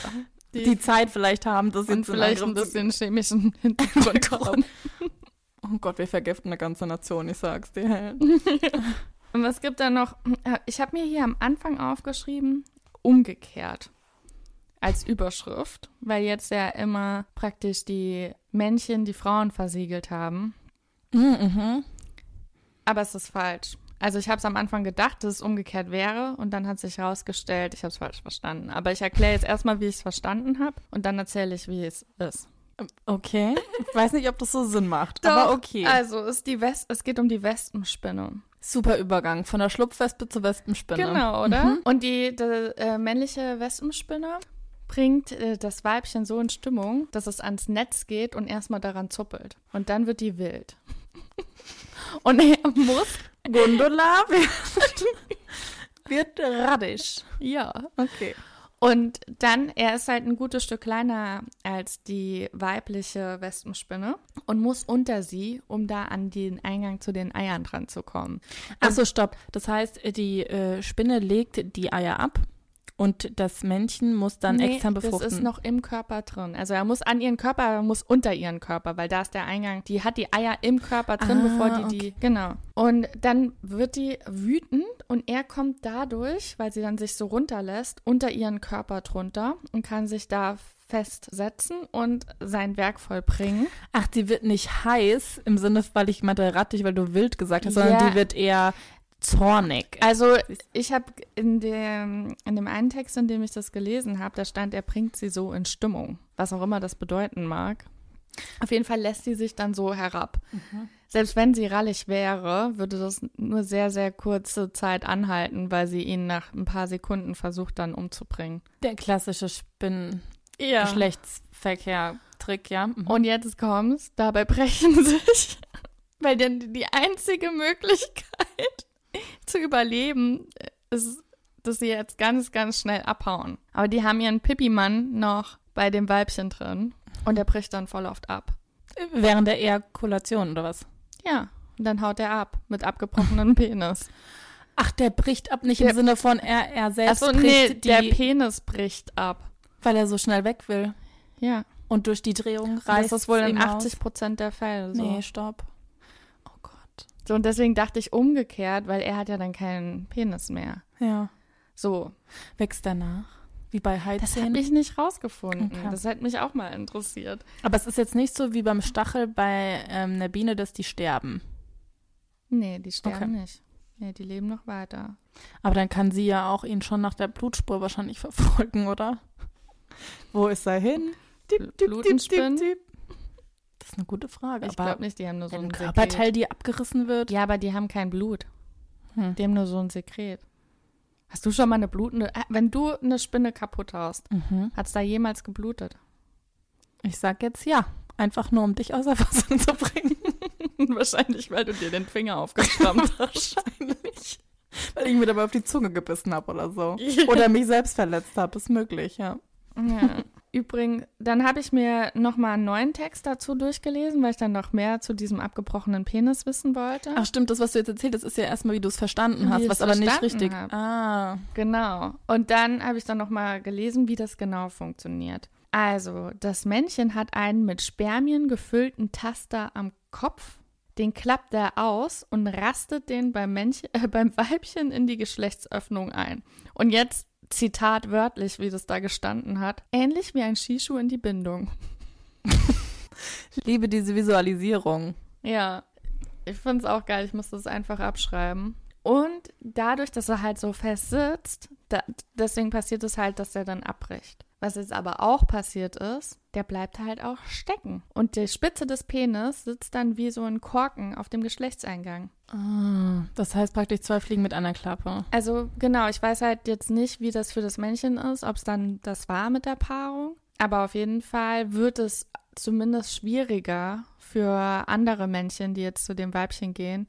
Die, Zeit vielleicht haben, das in vielleicht ein bisschen chemischen Hintergrund. [LAUGHS] Oh Gott, wir vergiften eine ganze Nation, ich sag's dir. [LAUGHS] Und was gibt da noch? Ich habe mir hier am Anfang aufgeschrieben, umgekehrt. Als Überschrift, weil jetzt ja immer praktisch die Männchen die Frauen versiegelt haben. mhm. Aber es ist falsch. Also ich habe es am Anfang gedacht, dass es umgekehrt wäre und dann hat sich herausgestellt, ich habe es falsch verstanden. Aber ich erkläre jetzt erstmal, wie ich es verstanden habe und dann erzähle ich, wie es ist. Okay. Ich weiß nicht, ob das so Sinn macht, aber okay. Also ist die West es geht um die Wespenspinne. Super Übergang von der Schlupfwespe zur Wespenspinne. Genau, oder? Mhm. Und die, die äh, männliche Wespenspinne bringt äh, das Weibchen so in Stimmung, dass es ans Netz geht und erstmal daran zuppelt. Und dann wird die wild. [LAUGHS] und er muss, Gondola [LAUGHS] wird, wird radisch. ja. Okay. Und dann, er ist halt ein gutes Stück kleiner als die weibliche Wespenspinne und muss unter sie, um da an den Eingang zu den Eiern dran zu kommen. Achso, stopp. Das heißt, die äh, Spinne legt die Eier ab und das Männchen muss dann Nee, extern befruchten. Das ist noch im Körper drin. Also er muss an ihren Körper, er muss unter ihren Körper, weil da ist der Eingang. Die hat die Eier im Körper drin, Ah, bevor die die. Genau. Und dann wird die wütend und er kommt dadurch, weil sie dann sich so runterlässt, unter ihren Körper drunter und kann sich da festsetzen und sein Werk vollbringen. Ach, die wird nicht heiß im Sinne, weil ich meinte rattig, weil du wild gesagt hast, sondern Ja. die wird eher zornig. Also ich habe in dem, in dem einen Text, in dem ich das gelesen habe, da stand, er bringt sie so in Stimmung, was auch immer das bedeuten mag. Auf jeden Fall lässt sie sich dann so herab. Selbst wenn sie rallig wäre, würde das nur sehr, sehr kurze Zeit anhalten, weil sie ihn nach ein paar Sekunden versucht dann umzubringen. Der klassische Spinn Ja. Geschlechtsverkehr-Trick, ja. Mhm. Und jetzt kommt's, dabei brechen [LAUGHS] sich, weil denn die einzige Möglichkeit [LAUGHS] zu überleben ist, dass sie jetzt ganz, ganz schnell abhauen. Aber die haben ihren Pippi-Mann noch bei dem Weibchen drin und der bricht dann voll oft ab. Während der Ejakulation oder was? Ja, und dann haut er ab mit abgebrochenem [LAUGHS] Penis. Ach, der bricht ab, nicht Der- im Sinne von er, er selbst Achso, bricht nee, die, der Penis bricht ab. weil er so schnell weg will. Ja, Und durch die Drehung das reißt ist wohl in ihm aus. 80 Prozent der Fälle so. Nee, stopp. So, und deswegen dachte ich umgekehrt, weil er hat ja dann keinen Penis mehr. Ja. So, Wächst danach? Wie bei Das Heizähnen? habe ich nicht rausgefunden. Okay. Das hätte mich auch mal interessiert. Aber es ist jetzt nicht so wie beim Stachel bei ähm, einer Biene, dass die sterben. Nee, die sterben Okay. nicht. Nee, die leben noch weiter. Aber dann kann sie ja auch ihn schon nach der Blutspur wahrscheinlich [LAUGHS] verfolgen, oder? Wo ist er hin? Dip, dip, Blutenspinnen? dip, dip. Ist eine gute Frage. Ich glaube nicht, die haben nur so ein ein Körperteil, Sekret. die abgerissen wird. Ja, aber die haben kein Blut. Hm. Die haben nur so ein Sekret. Hast du schon mal eine blutende... Ah, Wenn du eine Spinne kaputt haust, Mhm. hat es da jemals geblutet? Ich sag jetzt ja. Einfach nur, um dich außer [LAUGHS] Fassung zu bringen. [LAUGHS] Wahrscheinlich, weil du dir den Finger aufgeschrammt [LAUGHS] hast. Wahrscheinlich. Weil ich mir dabei auf die Zunge gebissen habe oder so. Oder mich selbst verletzt habe, ist möglich, ja. Ja. Übrigens, dann habe ich mir nochmal einen neuen Text dazu durchgelesen, weil ich dann noch mehr zu diesem abgebrochenen Penis wissen wollte. Ach stimmt, das, was du jetzt erzählt hast, ist ja erstmal, wie du es verstanden hast, was aber nicht richtig. hab. Ah. Genau. Und dann habe ich dann nochmal gelesen, wie das genau funktioniert. Also, das Männchen hat einen mit Spermien gefüllten Taster am Kopf. Den klappt er aus und rastet den beim, Männchen, äh, beim Weibchen in die Geschlechtsöffnung ein. Und jetzt Zitat wörtlich, wie das da gestanden hat. Ähnlich wie ein Skischuh in die Bindung. Ich liebe diese Visualisierung. Ja, ich finde es auch geil. Ich muss das einfach abschreiben. Und dadurch, dass er halt so fest sitzt, da, deswegen passiert es halt, dass er dann abbricht. Was jetzt aber auch passiert ist, der bleibt halt auch stecken. Und die Spitze des Penis sitzt dann wie so ein Korken auf dem Geschlechtseingang. Ah, das heißt praktisch zwei Fliegen mit einer Klappe. Also genau, ich weiß halt jetzt nicht, wie das für das Männchen ist, ob es dann das war mit der Paarung. Aber auf jeden Fall wird es zumindest schwieriger für andere Männchen, die jetzt zu dem Weibchen gehen,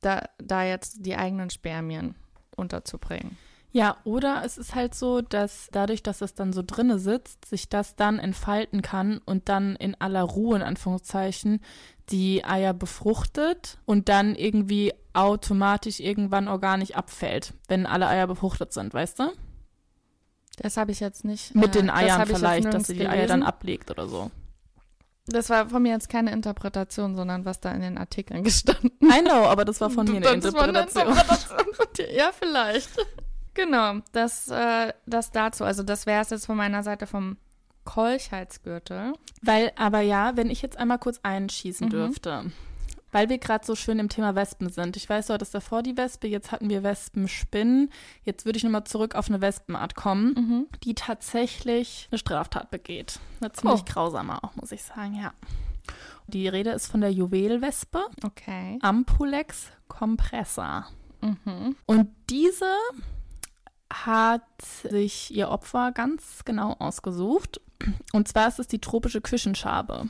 da, da jetzt die eigenen Spermien unterzubringen. Ja, oder es ist halt so, dass dadurch, dass es dann so drinne sitzt, sich das dann entfalten kann und dann in aller Ruhe, in Anführungszeichen, die Eier befruchtet und dann irgendwie automatisch irgendwann organisch abfällt, wenn alle Eier befruchtet sind, weißt du? Das habe ich jetzt nicht. Mit äh, den das Eiern jetzt vielleicht, dass sie die Eier dann gelesen. ablegt oder so. Das war von mir jetzt keine Interpretation, sondern was da in den Artikeln [LAUGHS] gestanden I know, aber das war von [LAUGHS] mir eine Das war eine Interpretation. Interpretation. Ja, vielleicht. Genau, das, äh, das dazu. Also das wäre es jetzt von meiner Seite vom Kolchheitsgürtel. Weil, aber ja, wenn ich jetzt einmal kurz einschießen Mhm. dürfte. Weil wir gerade so schön im Thema Wespen sind. Ich weiß, du hattest davor die Wespe, jetzt hatten wir Wespenspinnen. Jetzt würde ich nochmal zurück auf eine Wespenart kommen, Mhm. die tatsächlich eine Straftat begeht. Eine ziemlich Oh. grausame auch, muss ich sagen, ja. Die Rede ist von der Juwelwespe, Okay. Ampulex compressa. Mhm. Und diese hat sich ihr Opfer ganz genau ausgesucht. Und zwar ist es die tropische Küchenschabe.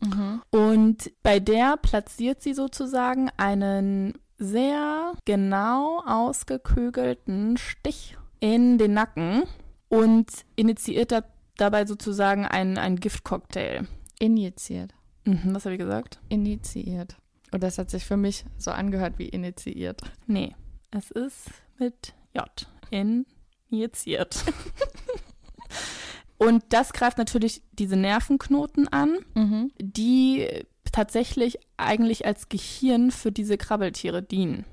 Mhm. Und bei der platziert sie sozusagen einen sehr genau ausgekügelten Stich in den Nacken und initiiert da, dabei sozusagen einen, einen Giftcocktail. Injiziert. Mhm, was habe ich gesagt? Initiiert. Und das hat sich für mich so angehört wie initiiert. Nee, es ist mit J. Injiziert. [LAUGHS] und das greift natürlich diese Nervenknoten an. Mhm. die tatsächlich eigentlich als Gehirn für diese Krabbeltiere dienen.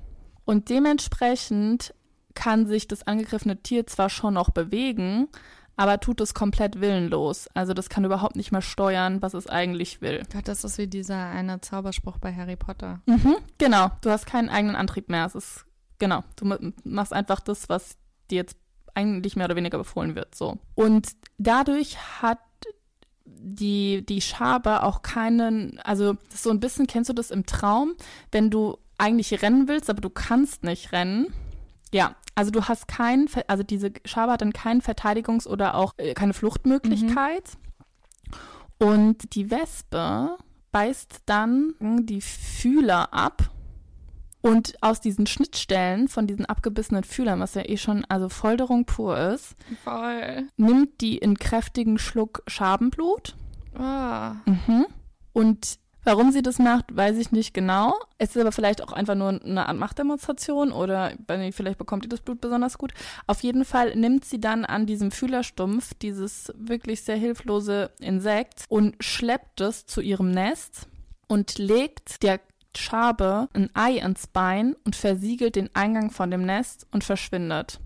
Und dementsprechend kann sich das angegriffene Tier zwar schon noch bewegen, aber tut es komplett willenlos. Also das kann überhaupt nicht mehr steuern, was es eigentlich will. Gott, das ist wie dieser eine Zauberspruch bei Harry Potter. Mhm, genau, du hast keinen eigenen Antrieb mehr. Es ist, genau, du ma- machst einfach das, was dir jetzt eigentlich mehr oder weniger befohlen wird. So. Und dadurch hat die, die Schabe auch keinen, also so ein bisschen, kennst du das im Traum, wenn du eigentlich rennen willst, aber du kannst nicht rennen. Ja, also du hast keinen, also diese Schabe hat dann keinen Verteidigungs- oder auch äh, keine Fluchtmöglichkeit. Und die Wespe beißt dann die Fühler ab. Und aus diesen Schnittstellen von diesen abgebissenen Fühlern, was ja eh schon also Folterung pur ist, Voll. nimmt die einen kräftigen Schluck Schabenblut. Oh. Mhm. Und warum sie das macht, weiß ich nicht genau. Es ist aber vielleicht auch einfach nur eine Art Machtdemonstration oder vielleicht bekommt ihr das Blut besonders gut. Auf jeden Fall nimmt sie dann an diesem Fühlerstumpf dieses wirklich sehr hilflose Insekt und schleppt es zu ihrem Nest und legt der Schabe ein Ei ins Bein und versiegelt den Eingang von dem Nest und verschwindet.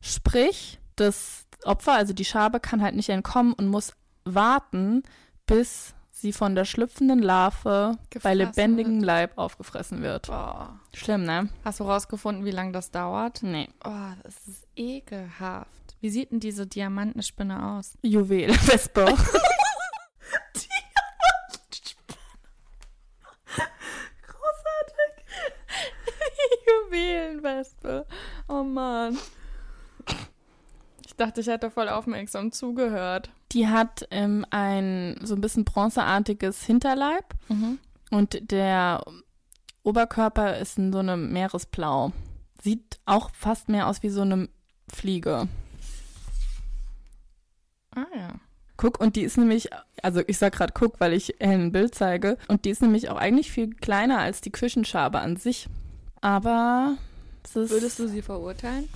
Sprich, das Opfer, also die Schabe, kann halt nicht entkommen und muss warten, bis sie von der schlüpfenden Larve bei Gefressen lebendigem Leib aufgefressen wird. Boah. Schlimm, ne? Hast du rausgefunden, wie lange das dauert? Nee. Oh, das ist ekelhaft. Wie sieht denn diese Diamantenspinne aus? Juwel, [LAUGHS] Wespe. [LAUGHS] Juwelenwespe. Oh Mann. Ich dachte, ich hätte voll aufmerksam zugehört. Die hat ähm, ein so ein bisschen bronzeartiges Hinterleib und der Oberkörper ist in so einem Meeresblau. Sieht auch fast mehr aus wie so eine Fliege. Ah ja. Guck, und die ist nämlich, also ich sag gerade guck, weil ich ein Bild zeige, und die ist nämlich auch eigentlich viel kleiner als die Küchenschabe an sich. Aber. Würdest du sie verurteilen?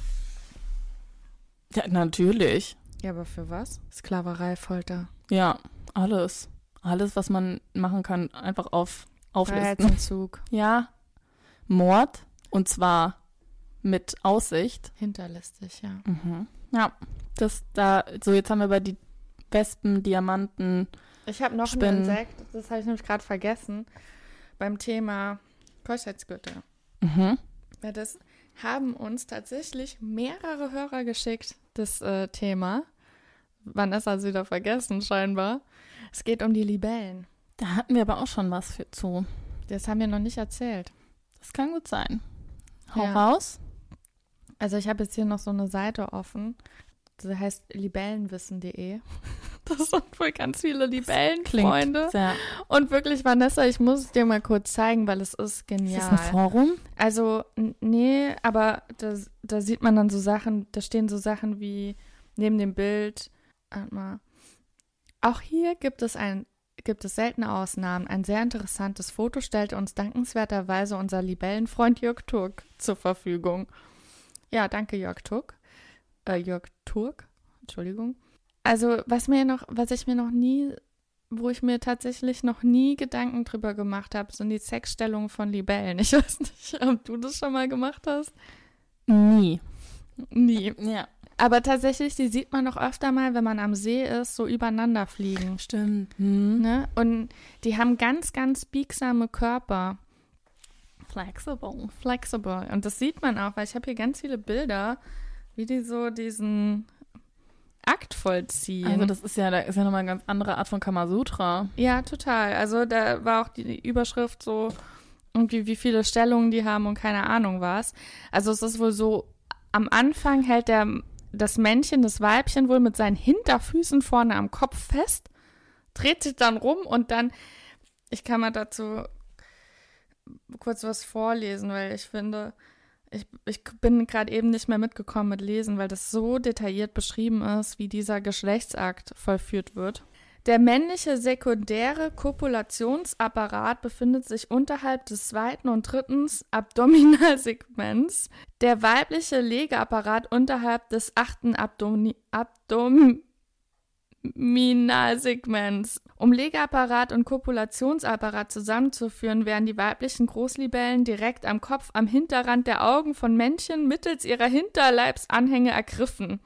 Ja, natürlich. Ja, aber für was? Sklaverei, Folter. Ja, alles. Alles, was man machen kann, einfach auf, auflisten. Freiheitsentzug. Ja. Mord. Und zwar mit Aussicht. Hinterlistig, ja. Mhm. Ja. Das da, so jetzt haben wir über die Wespen, Diamanten. Ich habe noch Spinnen. ein Insekt, das habe ich nämlich gerade vergessen, beim Thema Keuschheitsgürtel. Mhm. Ja, das haben uns tatsächlich mehrere Hörer geschickt, das äh, Thema. Vanessa hat es wieder vergessen, scheinbar. Es geht um die Libellen. Da hatten wir aber auch schon was für zu. Das haben wir noch nicht erzählt. Das kann gut sein. Hau Ja. raus. Also ich habe jetzt hier noch so eine Seite offen. Die heißt libellenwissen.de. [LAUGHS] Das sind wohl ganz viele Libellenfreunde. Sehr. Und wirklich, Vanessa, ich muss es dir mal kurz zeigen, weil es ist Ist genial. das ein Forum? Also, nee, aber da, da sieht man dann so Sachen, da stehen so Sachen wie neben dem Bild, warte mal. Auch hier gibt es ein gibt es seltene Ausnahmen. Ein sehr interessantes Foto stellte uns dankenswerterweise unser Libellenfreund Jörg Turk zur Verfügung. Ja, danke Jörg Turk. Äh, Jörg Turk, Entschuldigung. Also, was mir noch, was ich mir noch nie, wo ich mir tatsächlich noch nie Gedanken drüber gemacht habe, sind die Sexstellungen von Libellen. Ich weiß nicht, ob du das schon mal gemacht hast. Nie. Nie. Ja. Aber tatsächlich, die sieht man noch öfter mal, wenn man am See ist, so übereinander fliegen. Stimmt. Hm. Ne? Und die haben ganz, ganz biegsame Körper. Flexible. Flexible. Und das sieht man auch, weil ich habe hier ganz viele Bilder, wie die so diesen Akt vollziehen. Also das ist ja, da ist ja nochmal eine ganz andere Art von Kamasutra. ja, total. Also da war auch die Überschrift so, irgendwie wie viele Stellungen die haben und keine Ahnung was. Also es ist wohl so, am Anfang hält der, das Männchen das Weibchen wohl mit seinen Hinterfüßen vorne am Kopf fest, dreht sich dann rum und dann, ich kann mal dazu kurz was vorlesen, weil ich finde, ich, ich bin gerade eben nicht mehr mitgekommen mit Lesen, weil das so detailliert beschrieben ist, wie dieser Geschlechtsakt vollführt wird. Der männliche sekundäre Kopulationsapparat befindet sich unterhalb des zweiten und dritten Abdominalsegments. Der weibliche Legeapparat unterhalb des achten Abdomi Abdominalsegments. Um Legeapparat und Kopulationsapparat zusammenzuführen, werden die weiblichen Großlibellen direkt am Kopf am Hinterrand der Augen von Männchen mittels ihrer Hinterleibsanhänge ergriffen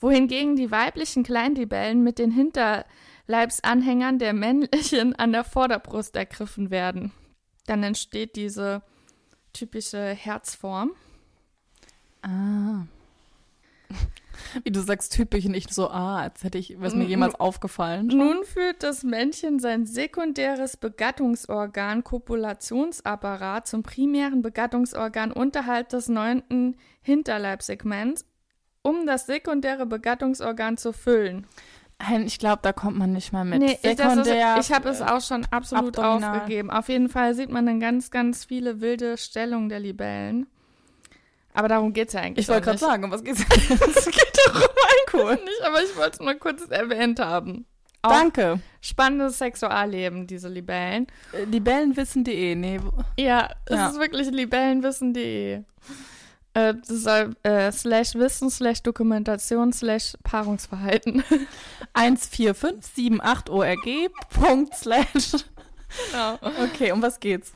wohingegen die weiblichen Kleinlibellen mit den Hinterleibsanhängern der männlichen [LAUGHS] an der Vorderbrust ergriffen werden. Dann entsteht diese typische Herzform. Ah. [LAUGHS] Wie du sagst, typisch nicht so, ah, als hätte ich, was mir jemals aufgefallen. Nun führt das Männchen sein sekundäres Begattungsorgan Kopulationsapparat zum primären Begattungsorgan unterhalb des neunten Hinterleibssegments, um das sekundäre Begattungsorgan zu füllen. Ich glaube, da kommt man nicht mehr mit. Nee, ich, das ist, Sekundär, ich habe es auch schon absolut Abdominal. aufgegeben. Auf jeden Fall sieht man dann ganz, ganz viele wilde Stellungen der Libellen. Aber darum geht es ja eigentlich Ich wollte gerade sagen, um was geht's? [LAUGHS] Es geht darum eigentlich [LAUGHS] nicht, aber ich wollte es nur kurz erwähnt haben. Auch Danke. spannendes Sexualleben, diese Libellen. Äh, Libellenwissen.de, nee. Ja, es Ja. ist wirklich libellenwissen.de. Äh, das soll äh, slash Wissen, slash Dokumentation, slash Paarungsverhalten. [LAUGHS] 14578 ORG. Punkt slash. genau. Okay, um was geht's?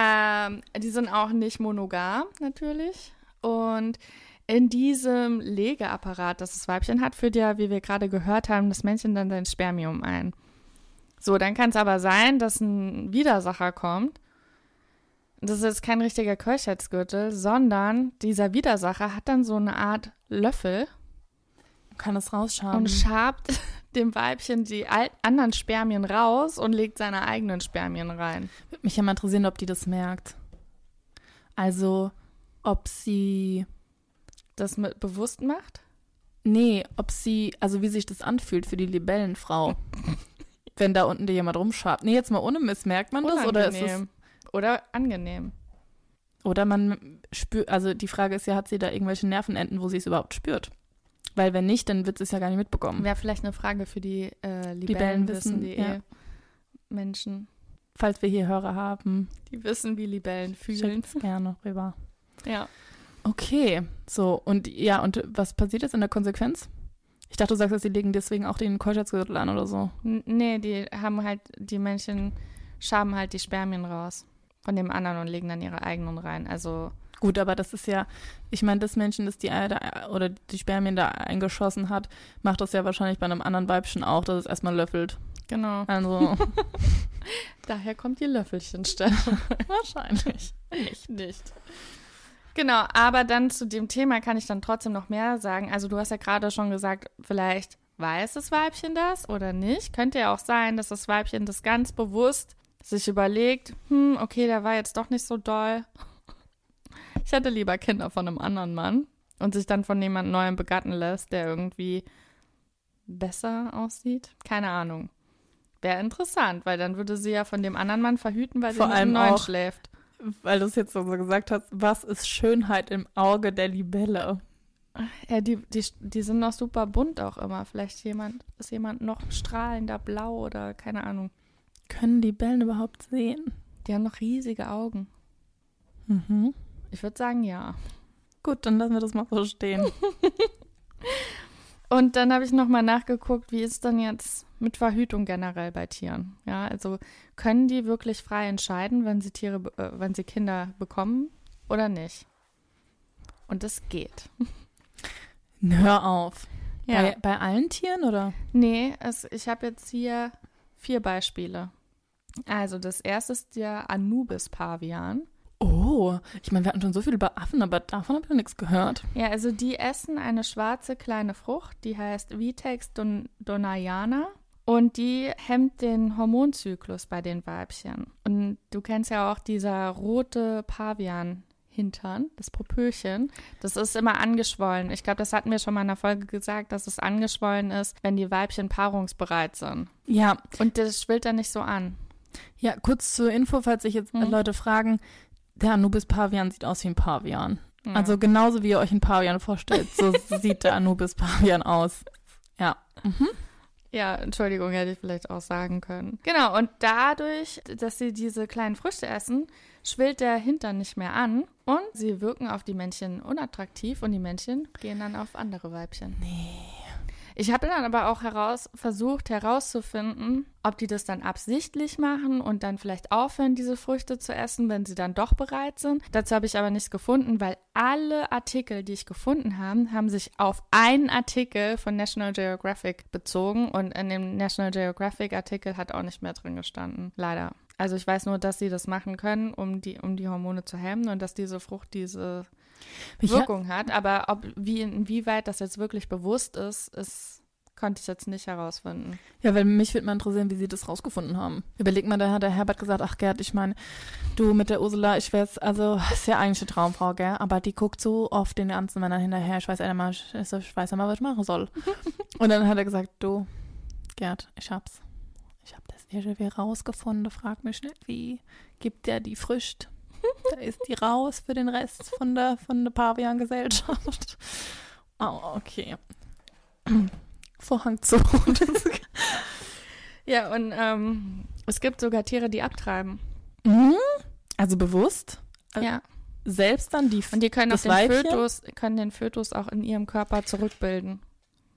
Ähm, die sind auch nicht monogam, natürlich. Und in diesem Legeapparat, das das Weibchen hat, führt ja, wie wir gerade gehört haben, das Männchen dann sein Spermium ein. So, dann kann es aber sein, dass ein Widersacher kommt. Das ist jetzt kein richtiger Keuschheitsgürtel, sondern dieser Widersacher hat dann so eine Art Löffel Kann es rausschauen. und schabt dem Weibchen die anderen Spermien raus und legt seine eigenen Spermien rein. Würde mich ja mal interessieren, ob die das merkt. Also, ob sie. Das mit bewusst macht? Nee, ob sie, also wie sich das anfühlt für die Libellenfrau. [LAUGHS] wenn da unten dir jemand rumschabt. Nee, jetzt mal ohne Mist, merkt man das? Oder ist es, Unangenehm. Oder angenehm. oder man spürt, also die Frage ist ja, hat sie da irgendwelche Nervenenden, wo sie es überhaupt spürt? Weil wenn nicht, dann wird es ja gar nicht mitbekommen. Wäre vielleicht eine Frage für die äh, Libellen wissen, Libellenwissen.de ja. Menschen. Falls wir hier Hörer haben, Die wissen, wie Libellen fühlen. schickt's gerne rüber. Ja. Okay, so und ja, und was passiert jetzt in der Konsequenz? Ich dachte, du sagst, dass sie legen deswegen auch den Keuschheitsgürtel an oder so. N nee, die haben halt, die Männchen schaben halt die Spermien raus von dem anderen und legen dann ihre eigenen rein. Also, Gut, aber das ist ja, ich meine, das Männchen, das die Eier da, oder die Spermien da eingeschossen hat, macht das ja wahrscheinlich bei einem anderen Weibchen auch, dass es erstmal löffelt. genau. Also [LAUGHS] Daher kommt die Löffelchenstelle. [LAUGHS] wahrscheinlich. nicht, nicht. Genau, aber dann zu dem Thema kann ich dann trotzdem noch mehr sagen. Also du hast ja gerade schon gesagt, vielleicht weiß das Weibchen das oder nicht. Könnte ja auch sein, dass das Weibchen das ganz bewusst sich überlegt, hm, okay, der war jetzt doch nicht so doll. Ich hätte lieber Kinder von einem anderen Mann und sich dann von jemand Neuem begatten lässt, der irgendwie besser aussieht. Keine Ahnung. Wäre interessant, weil dann würde sie ja von dem anderen Mann verhüten, weil sie Vor mit einem allem neuen auch- schläft. Weil du es jetzt so gesagt hast, was ist Schönheit im Auge der Libelle? Ja, die, die, die sind noch super bunt auch immer. Vielleicht jemand, ist jemand noch strahlender blau oder keine Ahnung. Können Libellen überhaupt sehen? Die haben noch riesige Augen. Mhm. Ich würde sagen, ja. Gut, dann lassen wir das mal so stehen. [LAUGHS] Und dann habe ich nochmal nachgeguckt, wie ist denn jetzt mit Verhütung generell bei Tieren? Ja, also können die wirklich frei entscheiden, wenn sie Tiere, äh, wenn sie Kinder bekommen oder nicht? Und das geht. [LAUGHS] Hör auf. Ja. Bei, bei allen Tieren oder? Nee, es, ich habe jetzt hier vier Beispiele. Also das erste ist der Anubis-Pavian. Oh, ich meine, wir hatten schon so viel über Affen, aber davon habe ich noch nichts gehört. Ja, also die essen eine schwarze kleine Frucht, die heißt Vitex don donayana und die hemmt den Hormonzyklus bei den Weibchen. Und du kennst ja auch dieser rote Pavian. Hintern, das Popöchen, das ist immer angeschwollen. Ich glaube, das hatten wir schon mal in der Folge gesagt, dass es angeschwollen ist, wenn die Weibchen paarungsbereit sind. Ja, Und das schwillt dann nicht so an. ja, kurz zur Info, falls sich jetzt Mhm. Leute fragen, der Anubis Pavian sieht aus wie ein Pavian. Ja. Also genauso wie ihr euch einen Pavian vorstellt, so [LAUGHS] sieht der Anubis Pavian aus. Ja. Ja, Entschuldigung, hätte ich vielleicht auch sagen können. Genau, und dadurch, dass sie diese kleinen Früchte essen, schwillt der Hintern nicht mehr an und sie wirken auf die Männchen unattraktiv und die Männchen gehen dann auf andere Weibchen. Nee. Ich habe dann aber auch heraus, versucht herauszufinden, ob die das dann absichtlich machen und dann vielleicht aufhören, diese Früchte zu essen, wenn sie dann doch bereit sind. Dazu habe ich aber nichts gefunden, weil alle Artikel, die ich gefunden habe, haben sich auf einen Artikel von National Geographic bezogen und in dem National Geographic Artikel hat auch nicht mehr drin gestanden. Leider. Also ich weiß nur, dass sie das machen können, um die, um die Hormone zu hemmen und dass diese Frucht diese Ich, Wirkung hat. Aber ob wie inwieweit das jetzt wirklich bewusst ist, ist konnte ich jetzt nicht herausfinden. Ja, weil mich würde mal interessieren, wie sie das rausgefunden haben. Überleg mal, da hat der Herbert gesagt, ach Gerd, ich meine, du mit der Ursula, ich weiß, also ist ja eigentlich eine Traumfrau, gell, aber die guckt so oft den ganzen Männern hinterher, ich weiß ja mal, ich, ich weiß ja mal, was ich machen soll. [LAUGHS] Und dann hat er gesagt, du, Gerd, ich hab's. Ich hab das irgendwie rausgefunden, frag mich nicht, wie gibt der die Früchte? Da ist die raus für den Rest von der, von der Pavian-Gesellschaft. Oh, okay. Vorhang zu. [LAUGHS] Ja, und ähm, es gibt sogar Tiere, die abtreiben. Mhm. Also bewusst? Äh, Ja. Selbst dann die. Und die können auch den Weibchen? Fötus, können den Fötus auch in ihrem Körper zurückbilden.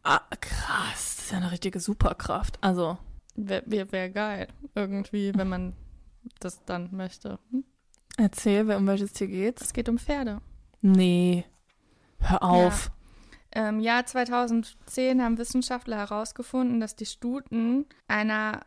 ah, krass, das ist ja eine richtige Superkraft. Also, Wäre wär, wär geil. Irgendwie, wenn man das dann möchte. Hm? Erzähl, wer- um welches Tier geht's? Es geht um Pferde. Nee. Hör auf. Im Jahr 2010 haben Wissenschaftler herausgefunden, dass die Stuten einer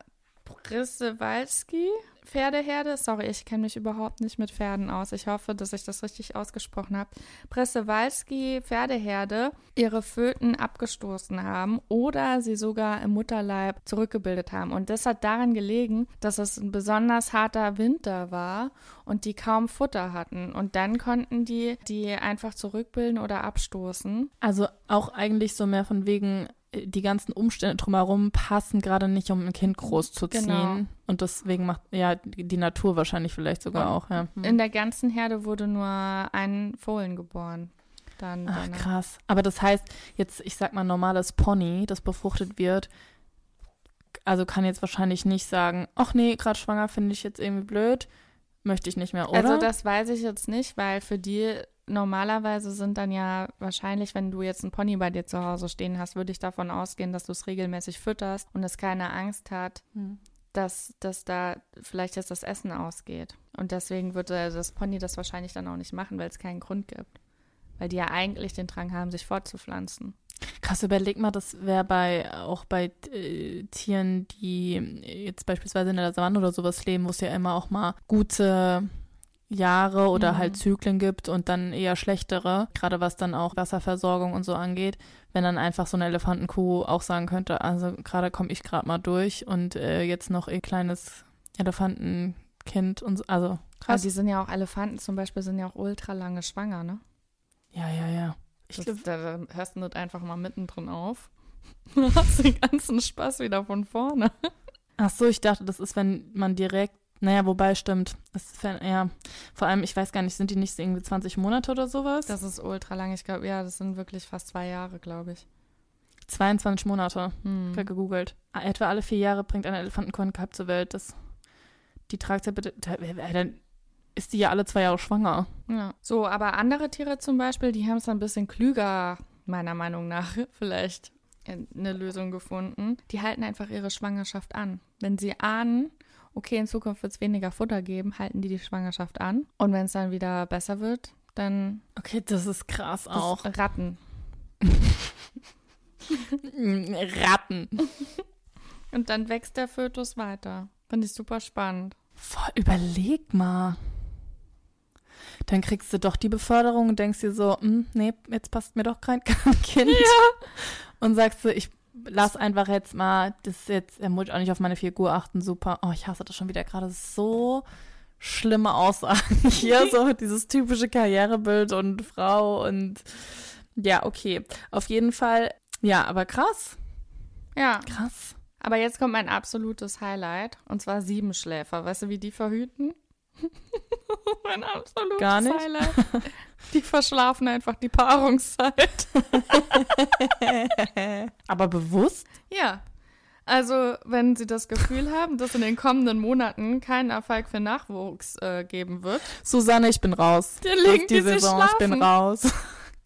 Przewalski Pferdeherde. Sorry, ich kenne mich überhaupt nicht mit Pferden aus. Ich hoffe, dass ich das richtig ausgesprochen habe. Przewalski Pferdeherde ihre Föten abgestoßen haben oder sie sogar im Mutterleib zurückgebildet haben. Und das hat daran gelegen, dass es ein besonders harter Winter war und die kaum Futter hatten. Und dann konnten die die einfach zurückbilden oder abstoßen. Also auch eigentlich so mehr von wegen, die ganzen Umstände drumherum passen gerade nicht, um ein Kind großzuziehen. Genau. Und deswegen macht ja die Natur wahrscheinlich vielleicht sogar Und auch. Ja. Hm. In der ganzen Herde wurde nur ein Fohlen geboren. Dann Ach, danach. krass. Aber das heißt, jetzt, ich sag mal, normales Pony, das befruchtet wird, also kann jetzt wahrscheinlich nicht sagen, ach nee, gerade schwanger finde ich jetzt irgendwie blöd, möchte ich nicht mehr, oder? Also das weiß ich jetzt nicht, weil für die normalerweise sind dann ja wahrscheinlich, wenn du jetzt einen Pony bei dir zu Hause stehen hast, würde ich davon ausgehen, dass du es regelmäßig fütterst und es keine Angst hat, Hm. dass, dass da vielleicht jetzt das Essen ausgeht. Und deswegen würde das Pony das wahrscheinlich dann auch nicht machen, weil es keinen Grund gibt. Weil die ja eigentlich den Drang haben, sich fortzupflanzen. Krass, überleg mal, das wäre bei auch bei äh, Tieren, die jetzt beispielsweise in der Savanne oder sowas leben, wo es ja immer auch mal gute Jahre oder Mhm. halt Zyklen gibt und dann eher schlechtere, gerade was dann auch Wasserversorgung und so angeht, wenn dann einfach so eine Elefantenkuh auch sagen könnte, also gerade komme ich gerade mal durch und äh, jetzt noch ihr kleines Elefantenkind und so, also Also krass. die sind ja auch Elefanten zum Beispiel, sind ja auch ultra lange schwanger, ne? ja, ja, ja. Ich Das, da, da hörst du das einfach mal mittendrin auf. [LAUGHS] Du hast den ganzen Spaß wieder von vorne. Ach so, ich dachte, das ist, wenn man direkt, naja, wobei stimmt. Wenn- ja, vor allem, ich weiß gar nicht, sind die nicht irgendwie 20 Monate oder sowas? Das ist ultra lang. Ich glaube, ja, das sind wirklich fast zwei Jahre, glaube ich. 22 Monate, Hm. ich gegoogelt. Ah, Etwa alle vier Jahre bringt ein Elefantenkuh ein Kalb zur Welt. Das, die Tragzeit bitte, da- dann ist die ja alle zwei Jahre schwanger. Ja. So, aber andere Tiere zum Beispiel, die haben es ein bisschen klüger, meiner Meinung nach, [LAUGHS] vielleicht eine Lösung gefunden. Die halten einfach ihre Schwangerschaft an. Wenn sie ahnen, okay, in Zukunft wird es weniger Futter geben, halten die die Schwangerschaft an. Und wenn es dann wieder besser wird, dann Okay, das ist krass das auch. Ratten. [LAUGHS] Ratten. [LAUGHS] Und dann wächst der Fötus weiter. Finde ich super spannend. Voll, überleg mal. Dann kriegst du doch die Beförderung und denkst dir so, hm, nee, jetzt passt mir doch kein [LAUGHS] Kind. Ja. Und sagst du, ich lass einfach jetzt mal, das ist jetzt, er muss auch nicht auf meine Figur achten, super. Oh, ich hasse das schon wieder gerade so schlimme Aussagen [LAUGHS] hier, so [LAUGHS] dieses typische Karrierebild und Frau und ja, okay. Auf jeden Fall, ja, aber krass, Ja, krass. aber jetzt kommt mein absolutes Highlight. Und zwar Siebenschläfer. Weißt du, wie die verhüten? [LAUGHS] mein absolutes Gar nicht. Highlight. Die verschlafen einfach die Paarungszeit. [LAUGHS] Aber bewusst? Ja. Also, wenn sie das Gefühl haben, dass in den kommenden Monaten kein Erfolg für Nachwuchs äh, geben wird, Susanne, ich bin raus. Das legen die sich Saison, ich bin schlafen. raus. [LAUGHS]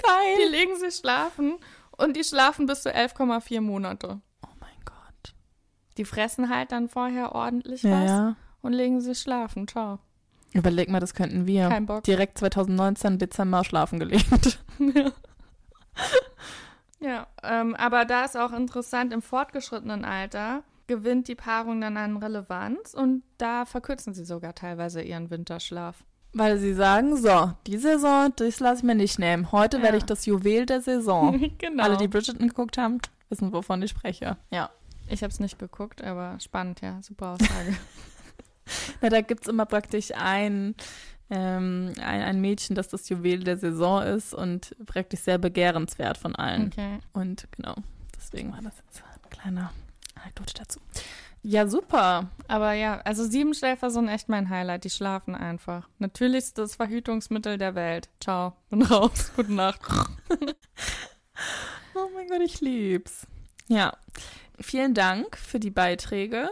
Geil. die legen sich schlafen und die schlafen bis zu 11,4 Monate. Oh mein Gott. Die fressen halt dann vorher ordentlich Ja, was ja. und legen sich schlafen. Ciao. Überleg mal, das könnten wir. Kein Bock. Direkt 2019 Dezember schlafen gelegt. [LAUGHS] Ja, ähm, aber da ist auch interessant, im fortgeschrittenen Alter gewinnt die Paarung dann an Relevanz und da verkürzen sie sogar teilweise ihren Winterschlaf. Weil sie sagen, so, die Saison, das lasse ich mir nicht nehmen. Heute Ja. werde ich das Juwel der Saison. [LAUGHS] genau. Alle, die Bridgerton geguckt haben, wissen, wovon ich spreche. Ja. ich habe es nicht geguckt, aber spannend, ja, super [LAUGHS] Aussage. Na, da gibt es immer praktisch ein, ähm, ein, ein Mädchen, das das Juwel der Saison ist und praktisch sehr begehrenswert von allen. okay. Und genau, deswegen war das jetzt eine kleine Anekdote dazu. Ja, super. Aber ja, also Siebenschläfer sind echt mein Highlight. Die schlafen einfach. Natürlichstes Verhütungsmittel der Welt. Ciao, bin raus. [LAUGHS] Gute Nacht. Oh mein Gott, ich lieb's. Ja, vielen Dank für die Beiträge.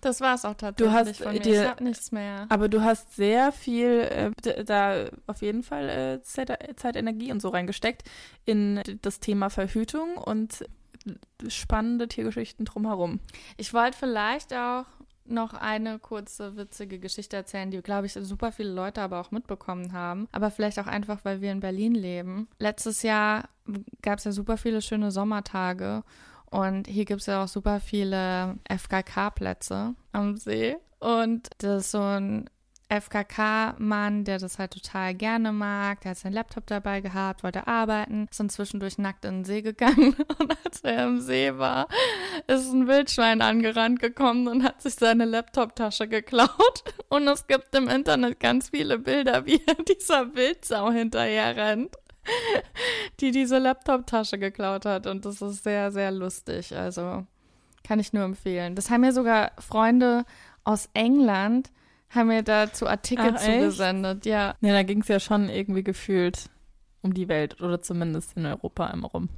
Das war's auch tatsächlich hast, von mir. dir- ich hab nichts mehr. Aber du hast sehr viel äh, da auf jeden Fall äh, Zeit, Zeit, Energie und so reingesteckt in das Thema Verhütung und spannende Tiergeschichten drumherum. Ich wollte vielleicht auch noch eine kurze witzige Geschichte erzählen, die, glaube ich, super viele Leute aber auch mitbekommen haben. Aber vielleicht auch einfach, weil wir in Berlin leben. Letztes Jahr gab es ja super viele schöne Sommertage Und hier gibt es ja auch super viele FKK-Plätze am See. Und das ist so ein FKK-Mann, der das halt total gerne mag. Der hat seinen Laptop dabei gehabt, wollte arbeiten, ist dann zwischendurch nackt in den See gegangen. [LAUGHS] Und als er im See war, ist ein Wildschwein angerannt gekommen und hat sich seine Laptoptasche geklaut. [LAUGHS] Und es gibt im Internet ganz viele Bilder, wie er [LAUGHS] dieser Wildsau hinterher rennt die diese Laptoptasche geklaut hat. Und das ist sehr, sehr lustig. Also kann ich nur empfehlen. Das haben mir sogar Freunde aus England haben mir dazu Artikel Ach, zugesendet. Ja. Ja, da ging es ja schon irgendwie gefühlt um die Welt oder zumindest in Europa einmal rum.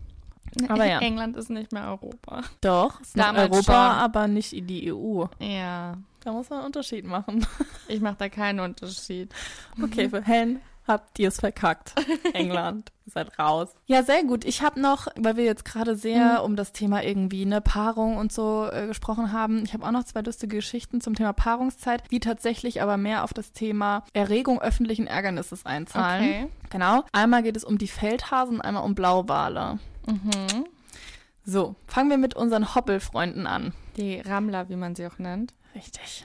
Aber ja. England ist nicht mehr Europa. Doch, ist Damals Europa, schon. aber nicht in die EU. Ja. Da muss man einen Unterschied machen. Ich mache da keinen Unterschied. Okay, für Helen habt ihr es verkackt. [LAUGHS] England, ihr seid raus. Ja, sehr gut. Ich habe noch, weil wir jetzt gerade sehr um das Thema irgendwie eine Paarung und so äh, gesprochen haben, ich habe auch noch zwei lustige Geschichten zum Thema Paarungszeit, die tatsächlich aber mehr auf das Thema Erregung öffentlichen Ärgernisses einzahlen. Okay. Genau. Einmal geht es um die Feldhasen, einmal um Blauwale. Mhm. So, fangen wir mit unseren Hoppelfreunden an. Die Rammler, wie man sie auch nennt. Richtig.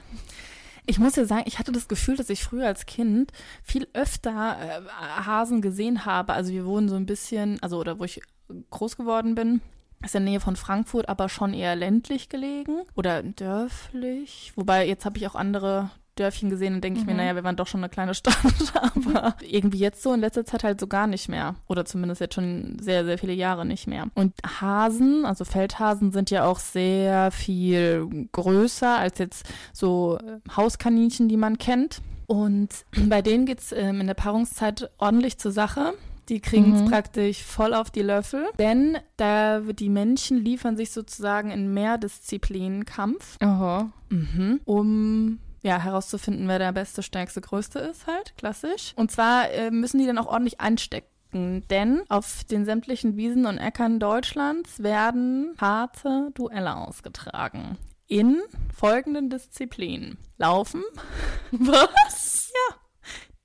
Ich muss ja sagen, ich hatte das Gefühl, dass ich früher als Kind viel öfter äh, Hasen gesehen habe. Also wir wohnen so ein bisschen, also oder wo ich groß geworden bin, ist in der Nähe von Frankfurt, aber schon eher ländlich gelegen oder dörflich. Wobei jetzt habe ich auch andere Dörfchen gesehen und denke ich mir, Mhm. naja, wir waren doch schon eine kleine Stadt, [LAUGHS] aber irgendwie jetzt so in letzter Zeit halt so gar nicht mehr. Oder zumindest jetzt schon sehr, sehr viele Jahre nicht mehr. Und Hasen, also Feldhasen, sind ja auch sehr viel größer als jetzt so äh, Hauskaninchen, die man kennt. Und [CLEARS THROAT] bei denen geht's ähm, in der Paarungszeit ordentlich zur Sache. Die kriegen es Mhm. praktisch voll auf die Löffel, denn da die Männchen liefern sich sozusagen in Mehrdisziplinen Kampf Oho. Mhm. Um ja, herauszufinden, wer der beste, stärkste, größte ist halt, klassisch. Und zwar äh, müssen die dann auch ordentlich einstecken, denn auf den sämtlichen Wiesen und Äckern Deutschlands werden harte Duelle ausgetragen. In folgenden Disziplinen. Laufen. [LAUGHS] Was? Ja.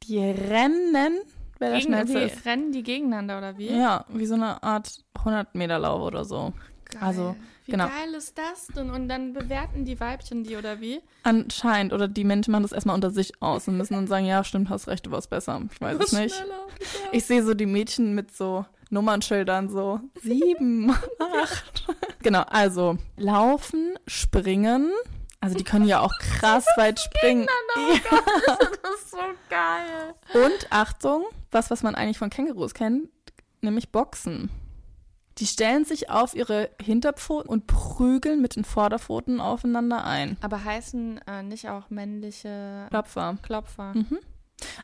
Die rennen, wer der Gegen, schnellste wie, ist. rennen die gegeneinander oder wie? Ja, wie so eine Art 100 Meter Lauf oder so. Geil. Also, wie genau. geil ist das denn? Und dann bewerten die Weibchen die oder wie? Anscheinend. Oder die Menschen machen das erstmal unter sich aus und müssen dann sagen, ja, stimmt, hast recht, du warst besser. Ich weiß es nicht. Schneller. Ich sehe so die Mädchen mit so Nummernschildern so sieben, [LAUGHS] acht. Genau, also laufen, springen. Also die können ja auch krass [LAUGHS] weit springen. Das ist so geil. Und Achtung, was, was man eigentlich von Kängurus kennt, nämlich Boxen. Die stellen sich auf ihre Hinterpfoten und prügeln mit den Vorderpfoten aufeinander ein. Aber heißen äh, nicht auch männliche Klopfer. Klopfer? Mhm.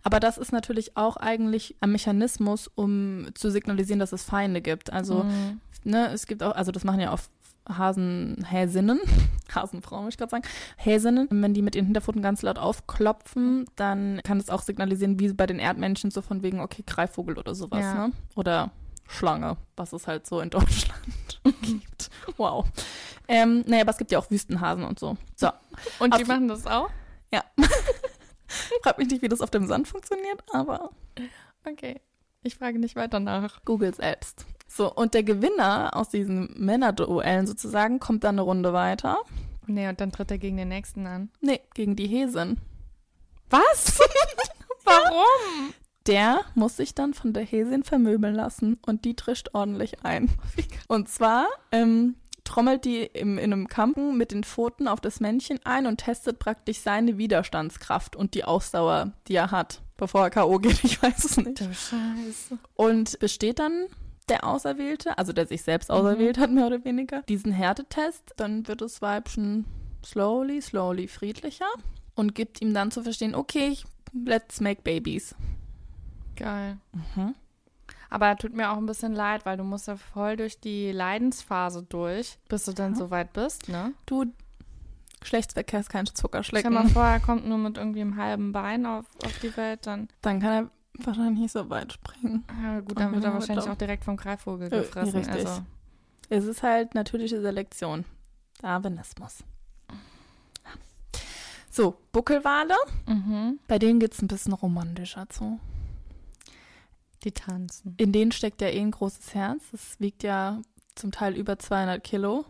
Aber das ist natürlich auch eigentlich ein Mechanismus, um zu signalisieren, dass es Feinde gibt. Also, Mhm. ne, es gibt auch, also das machen ja auch Hasenhäsinnen, [LAUGHS] Hasenfrauen, muss ich gerade sagen, Häsinnen. Wenn die mit ihren Hinterpfoten ganz laut aufklopfen, dann kann es auch signalisieren, wie bei den Erdmännchen, so von wegen, okay, Greifvogel oder sowas, Ja. ne? Oder Schlange, was es halt so in [LAUGHS] Deutschland gibt. Wow. Ähm, naja, aber es gibt ja auch Wüstenhasen und so. So, Und die Auf- machen das auch? [LAUGHS] frag mich nicht, wie das auf dem Sand funktioniert, aber Okay. Ich frage nicht weiter nach. Google selbst. So, und der Gewinner aus diesen Männerduellen sozusagen kommt dann eine Runde weiter. Nee, und dann tritt er gegen den nächsten an. Nee, gegen die Häsin. Was? [LAUGHS] Warum? Der muss sich dann von der Häsin vermöbeln lassen und die trischt ordentlich ein. [LAUGHS] Und zwar ähm, trommelt die im, in einem Kampf mit den Pfoten auf das Männchen ein und testet praktisch seine Widerstandskraft und die Ausdauer, die er hat, bevor er K.O. geht. [LAUGHS] Ich weiß es nicht. Du Scheiße. Und besteht dann der Auserwählte, also der sich selbst auserwählt hat, mehr oder weniger, diesen Härtetest, dann wird das Weibchen slowly, slowly friedlicher und gibt ihm dann zu verstehen, okay, let's make babies. Geil. Mhm. Aber tut mir auch ein bisschen leid, weil du musst ja voll durch die Leidensphase durch, bis du dann Ja. so weit bist, ne? Du, Geschlechtsverkehr ist kein Stell Zuckerschlecken. mal vor, er kommt nur mit irgendwie einem halben Bein auf, auf die Welt, dann, Dann kann er wahrscheinlich nicht so weit springen. ja, gut, dann wird er wahrscheinlich auch direkt vom Greifvogel Äh, gefressen. richtig. Also, Es ist halt natürliche Selektion. Darwinismus. So, Buckelwale, mhm. bei denen geht es ein bisschen romantischer zu. Die tanzen. in denen steckt ja eh ein großes Herz. Das wiegt ja zum Teil über 200 Kilo.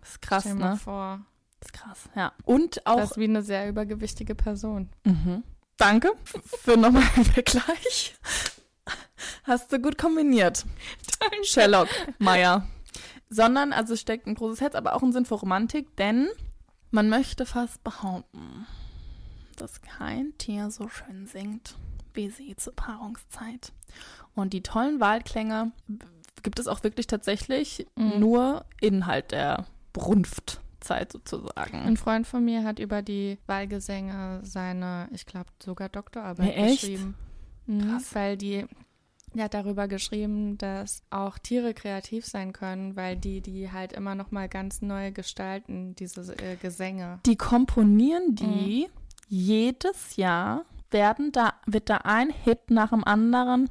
Das ist krass, Stell ne? vor. Das ist krass, ja. Und auch. Das ist wie eine sehr übergewichtige Person. Mhm. Danke für nochmal einen Vergleich. Hast du gut kombiniert. Sherlock Meyer. Sondern, also steckt ein großes Herz, aber auch ein Sinn für Romantik, denn man möchte fast behaupten, dass kein Tier so schön singt wie sie zur Paarungszeit. Und die tollen Wahlklänge gibt es auch wirklich tatsächlich Mhm. nur innerhalb der Brunftzeit sozusagen. Ein Freund von mir hat über die Wahlgesänge seine, ich glaube, sogar Doktorarbeit Nee, echt? geschrieben. Mhm, Krass. Weil die, er hat darüber geschrieben, dass auch Tiere kreativ sein können, weil die, die halt immer noch mal ganz neu gestalten, diese äh, Gesänge. Die komponieren die jedes Jahr, werden da, wird da ein Hit nach dem anderen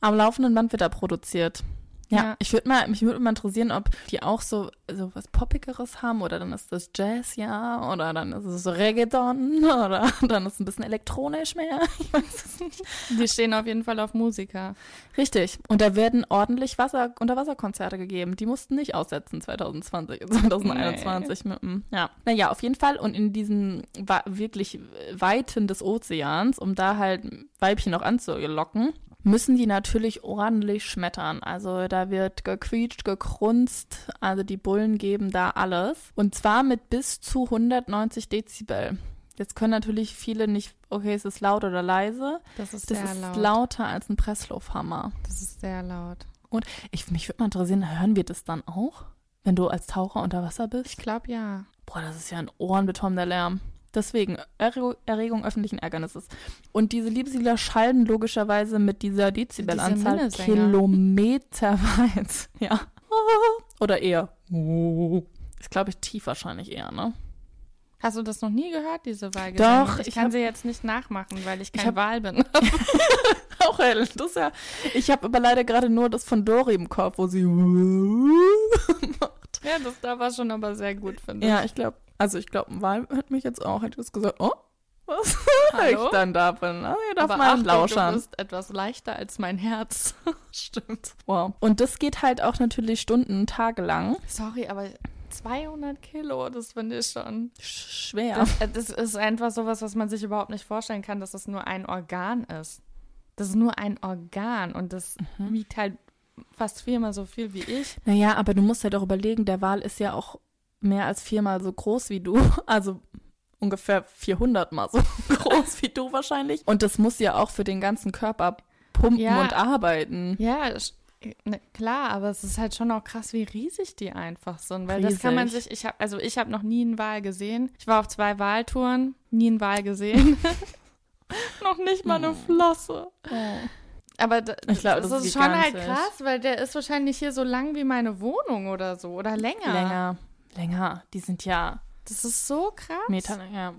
am laufenden Band wird da produziert. Ja, Ja. ich würde mal, mich würde mal interessieren, ob die auch so, so was Poppigeres haben oder dann ist das Jazz, ja, oder dann ist es so Reggaeton [LAUGHS] oder dann ist es ein bisschen elektronisch mehr. [LAUGHS] Ich weiß es nicht. Die stehen auf jeden Fall auf Musiker. Richtig. Und da werden ordentlich Wasser, Unterwasserkonzerte gegeben. Die mussten nicht aussetzen 2020, 2021. [LAUGHS] Mit, dem- ja. Naja, auf jeden Fall. Und in diesen wirklich Weiten des Ozeans, um da halt Weibchen noch anzulocken, müssen die natürlich ordentlich schmettern. Also da wird gequietscht, gekrunzt. Also die Bullen geben da alles. Und zwar mit bis zu 190 Dezibel. Jetzt können natürlich viele nicht, okay, ist es laut oder leise? Das ist Das sehr ist laut. lauter als ein Presslufthammer. Das ist sehr laut. Ich, mich würde mal interessieren, hören wir das dann auch, wenn du als Taucher unter Wasser Ich bist? glaube ja. Boah, das ist ja ein ohrenbetäubender Lärm. Deswegen, Erregung, öffentlichen Ärgernisses. Und diese Liebeslieder schallen logischerweise mit dieser Dezibelanzahl Minnesänger. kilometerweit. [LAUGHS] Ja. Oder eher. Ist, glaube ich, tief wahrscheinlich eher, ne? Hast du das noch nie gehört, diese Wahlgesänge? Doch, ich, ich kann hab- sie jetzt nicht nachmachen, weil ich Ich kein hab- Wahl bin. [LAUGHS] Auch hell. Das ja. Ich habe aber leider gerade nur das von Dori im Kopf, wo sie. [LAUGHS] ja, das da war schon aber sehr gut, finde Ja, ich. ich glaube, also ich glaube, ein Wal hat mich jetzt auch, hätte ich gesagt, oh, was [LAUGHS] Hallo? ich dann da bin. Also ihr darf aber mal Achtung, lauschern. du bist etwas leichter als mein Herz. [LAUGHS] Stimmt. Wow. Und das geht halt auch natürlich Stunden, Tage lang. Sorry, aber 200 Kilo, das finde ich schon. Sch- Schwer. Das, äh, das ist einfach sowas, was man sich überhaupt nicht vorstellen kann, dass das nur ein Organ ist. Das ist nur ein Organ und das Mhm. wiegt halt fast viermal so viel wie ich. naja, aber du musst halt auch überlegen, der Wal ist ja auch mehr als viermal so groß wie du. [LAUGHS] Also ungefähr 400 mal so [LAUGHS] groß wie du wahrscheinlich. Und das muss ja auch für den ganzen Körper pumpen Ja. und arbeiten. Ja, ne, klar, aber es ist halt schon auch krass, wie riesig die einfach sind. Weil das kann man Riesig. sich, ich habe, also ich habe noch nie einen Wal gesehen. Ich war auf zwei Waltouren, nie einen Wal gesehen. [LAUGHS] noch nicht mal eine Flosse. Aber da, Ich glaub, das, das ist geht schon halt krass, weil der ist wahrscheinlich hier so lang wie meine Wohnung oder so oder länger. Länger. Länger. Die sind ja Das ist so krass. Meter, ja.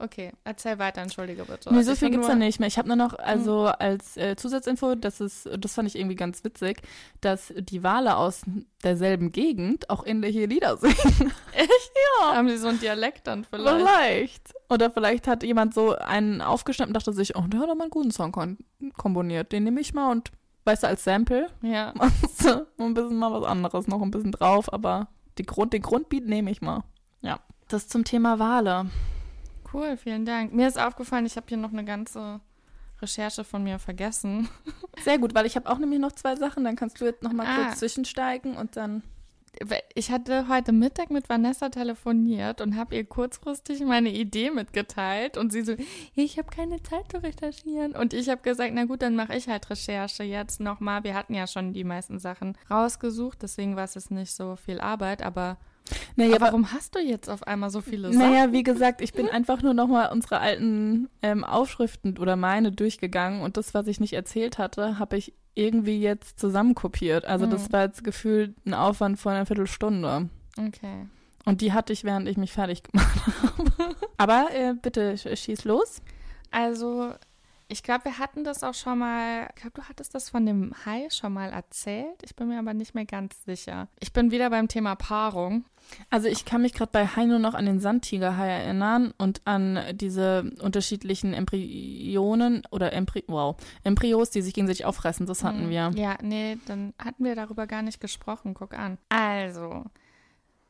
Okay, erzähl weiter, entschuldige bitte. Nee, so Ich viel gibt's da nicht mehr. Ich habe nur noch, also als äh, Zusatzinfo, das ist, das fand ich irgendwie ganz witzig, dass die Wale aus derselben Gegend auch ähnliche Lieder [LAUGHS] singen. Echt? Ja. Haben sie so einen Dialekt dann vielleicht? Vielleicht. Oder vielleicht hat jemand so einen aufgeschnappt und dachte sich, oh, der hat aber einen guten Song kon komponiert. Den nehme ich mal und, weißt du, als Sample Ja. machst du [LAUGHS] ein bisschen mal was anderes, noch ein bisschen drauf, aber die Grund, den Grundbeat nehme ich mal. Ja. Das zum Thema Wale. Cool, vielen Dank. Mir ist aufgefallen, ich habe hier noch eine ganze Recherche von mir vergessen. Sehr gut, weil ich habe auch nämlich noch zwei Sachen, dann kannst du jetzt noch mal Ah. kurz zwischensteigen und dann Ich hatte heute Mittag mit Vanessa telefoniert und habe ihr kurzfristig meine Idee mitgeteilt und sie so, ich habe keine Zeit zu recherchieren. Und ich habe gesagt, na gut, dann mache ich halt Recherche jetzt nochmal. Wir hatten ja schon die meisten Sachen rausgesucht, deswegen war es jetzt nicht so viel Arbeit, aber, Naja, aber warum hast du jetzt auf einmal so viele Sachen? Naja, wie gesagt, ich bin einfach nur nochmal unsere alten ähm, Aufschriften oder meine durchgegangen und das, was ich nicht erzählt hatte, habe ich irgendwie jetzt zusammenkopiert. Also das Mhm. war jetzt gefühlt ein Aufwand von einer Viertelstunde. Okay. Und die hatte ich, während ich mich fertig gemacht [LAUGHS] habe. Aber äh, bitte sch- schieß los. Also, Ich glaube, wir hatten das auch schon mal. Ich glaube, du hattest das von dem Hai schon mal erzählt. Ich bin mir aber nicht mehr ganz sicher. Ich bin wieder beim Thema Paarung. Also ich kann mich gerade bei Hai nur noch an den Sandtigerhai erinnern und an diese unterschiedlichen Embryonen oder Embry wow, Embryos, die sich gegenseitig auffressen. Das hatten Hm, wir. Ja, nee, dann hatten wir darüber gar nicht gesprochen. Guck an. Also,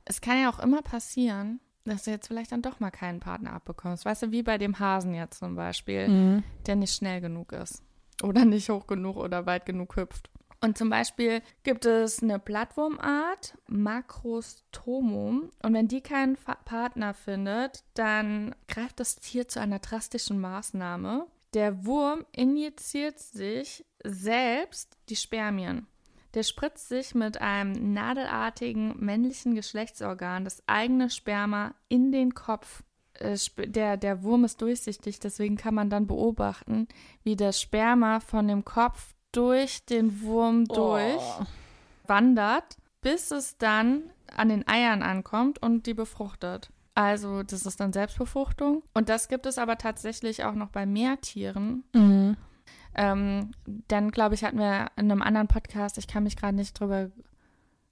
es kann ja auch immer passieren, dass du jetzt vielleicht dann doch mal keinen Partner abbekommst. Weißt du, wie bei dem Hasen jetzt zum Beispiel, Mhm. der nicht schnell genug ist. Oder nicht hoch genug oder weit genug hüpft. Und zum Beispiel gibt es eine Plattwurmart, Macrostomum. Und wenn die keinen Fa Partner findet, dann greift das Tier zu einer drastischen Maßnahme. Der Wurm injiziert sich selbst die Spermien. Der spritzt sich mit einem nadelartigen männlichen Geschlechtsorgan das eigene Sperma in den Kopf. Äh, Der, der Wurm ist durchsichtig, deswegen kann man dann beobachten, wie das Sperma von dem Kopf durch den Wurm durch Oh. wandert, bis es dann an den Eiern ankommt und die befruchtet. Also das ist dann Selbstbefruchtung. Und das gibt es aber tatsächlich auch noch bei Meertieren. Mhm. Ähm, dann, glaube ich, hatten wir in einem anderen Podcast, ich kann mich gerade nicht drüber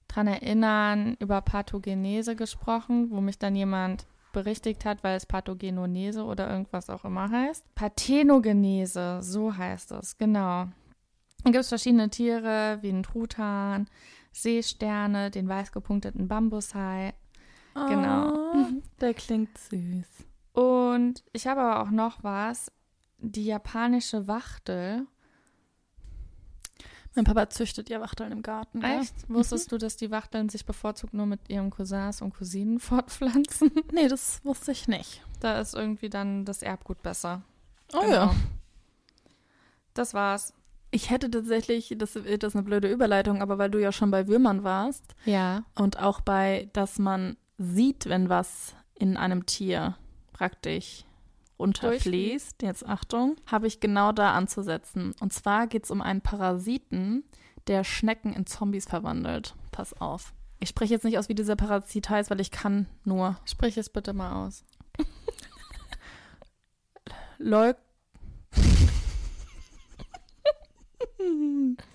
dran erinnern, über Pathogenese gesprochen, wo mich dann jemand berichtigt hat, weil es Pathogenonese oder irgendwas auch immer heißt. Parthenogenese, so heißt es, genau. Dann gibt es verschiedene Tiere, wie einen Truthahn, Seesterne, den weißgepunkteten Bambushai. Genau. Oh, der klingt süß. Und ich habe aber auch noch was, die japanische Wachtel. Mein Papa züchtet ja Wachteln im Garten. Echt? Wusstest du, dass die Wachteln sich bevorzugt nur mit ihren Cousins und Cousinen [LAUGHS] fortpflanzen? Nee, das wusste ich nicht. Da ist irgendwie dann das Erbgut besser. Oh Genau. ja. Das war's. Ich hätte tatsächlich, das, das ist eine blöde Überleitung, aber weil du ja schon bei Würmern warst Ja. und auch bei, dass man sieht, wenn was in einem Tier praktisch runterfließt, jetzt Achtung, habe ich genau da anzusetzen. Und zwar geht es um einen Parasiten, der Schnecken in Zombies verwandelt. Pass auf. Ich spreche jetzt nicht aus, wie dieser Parasit heißt, weil ich kann nur Sprich es bitte mal aus. [LAUGHS] Leuk. [LAUGHS]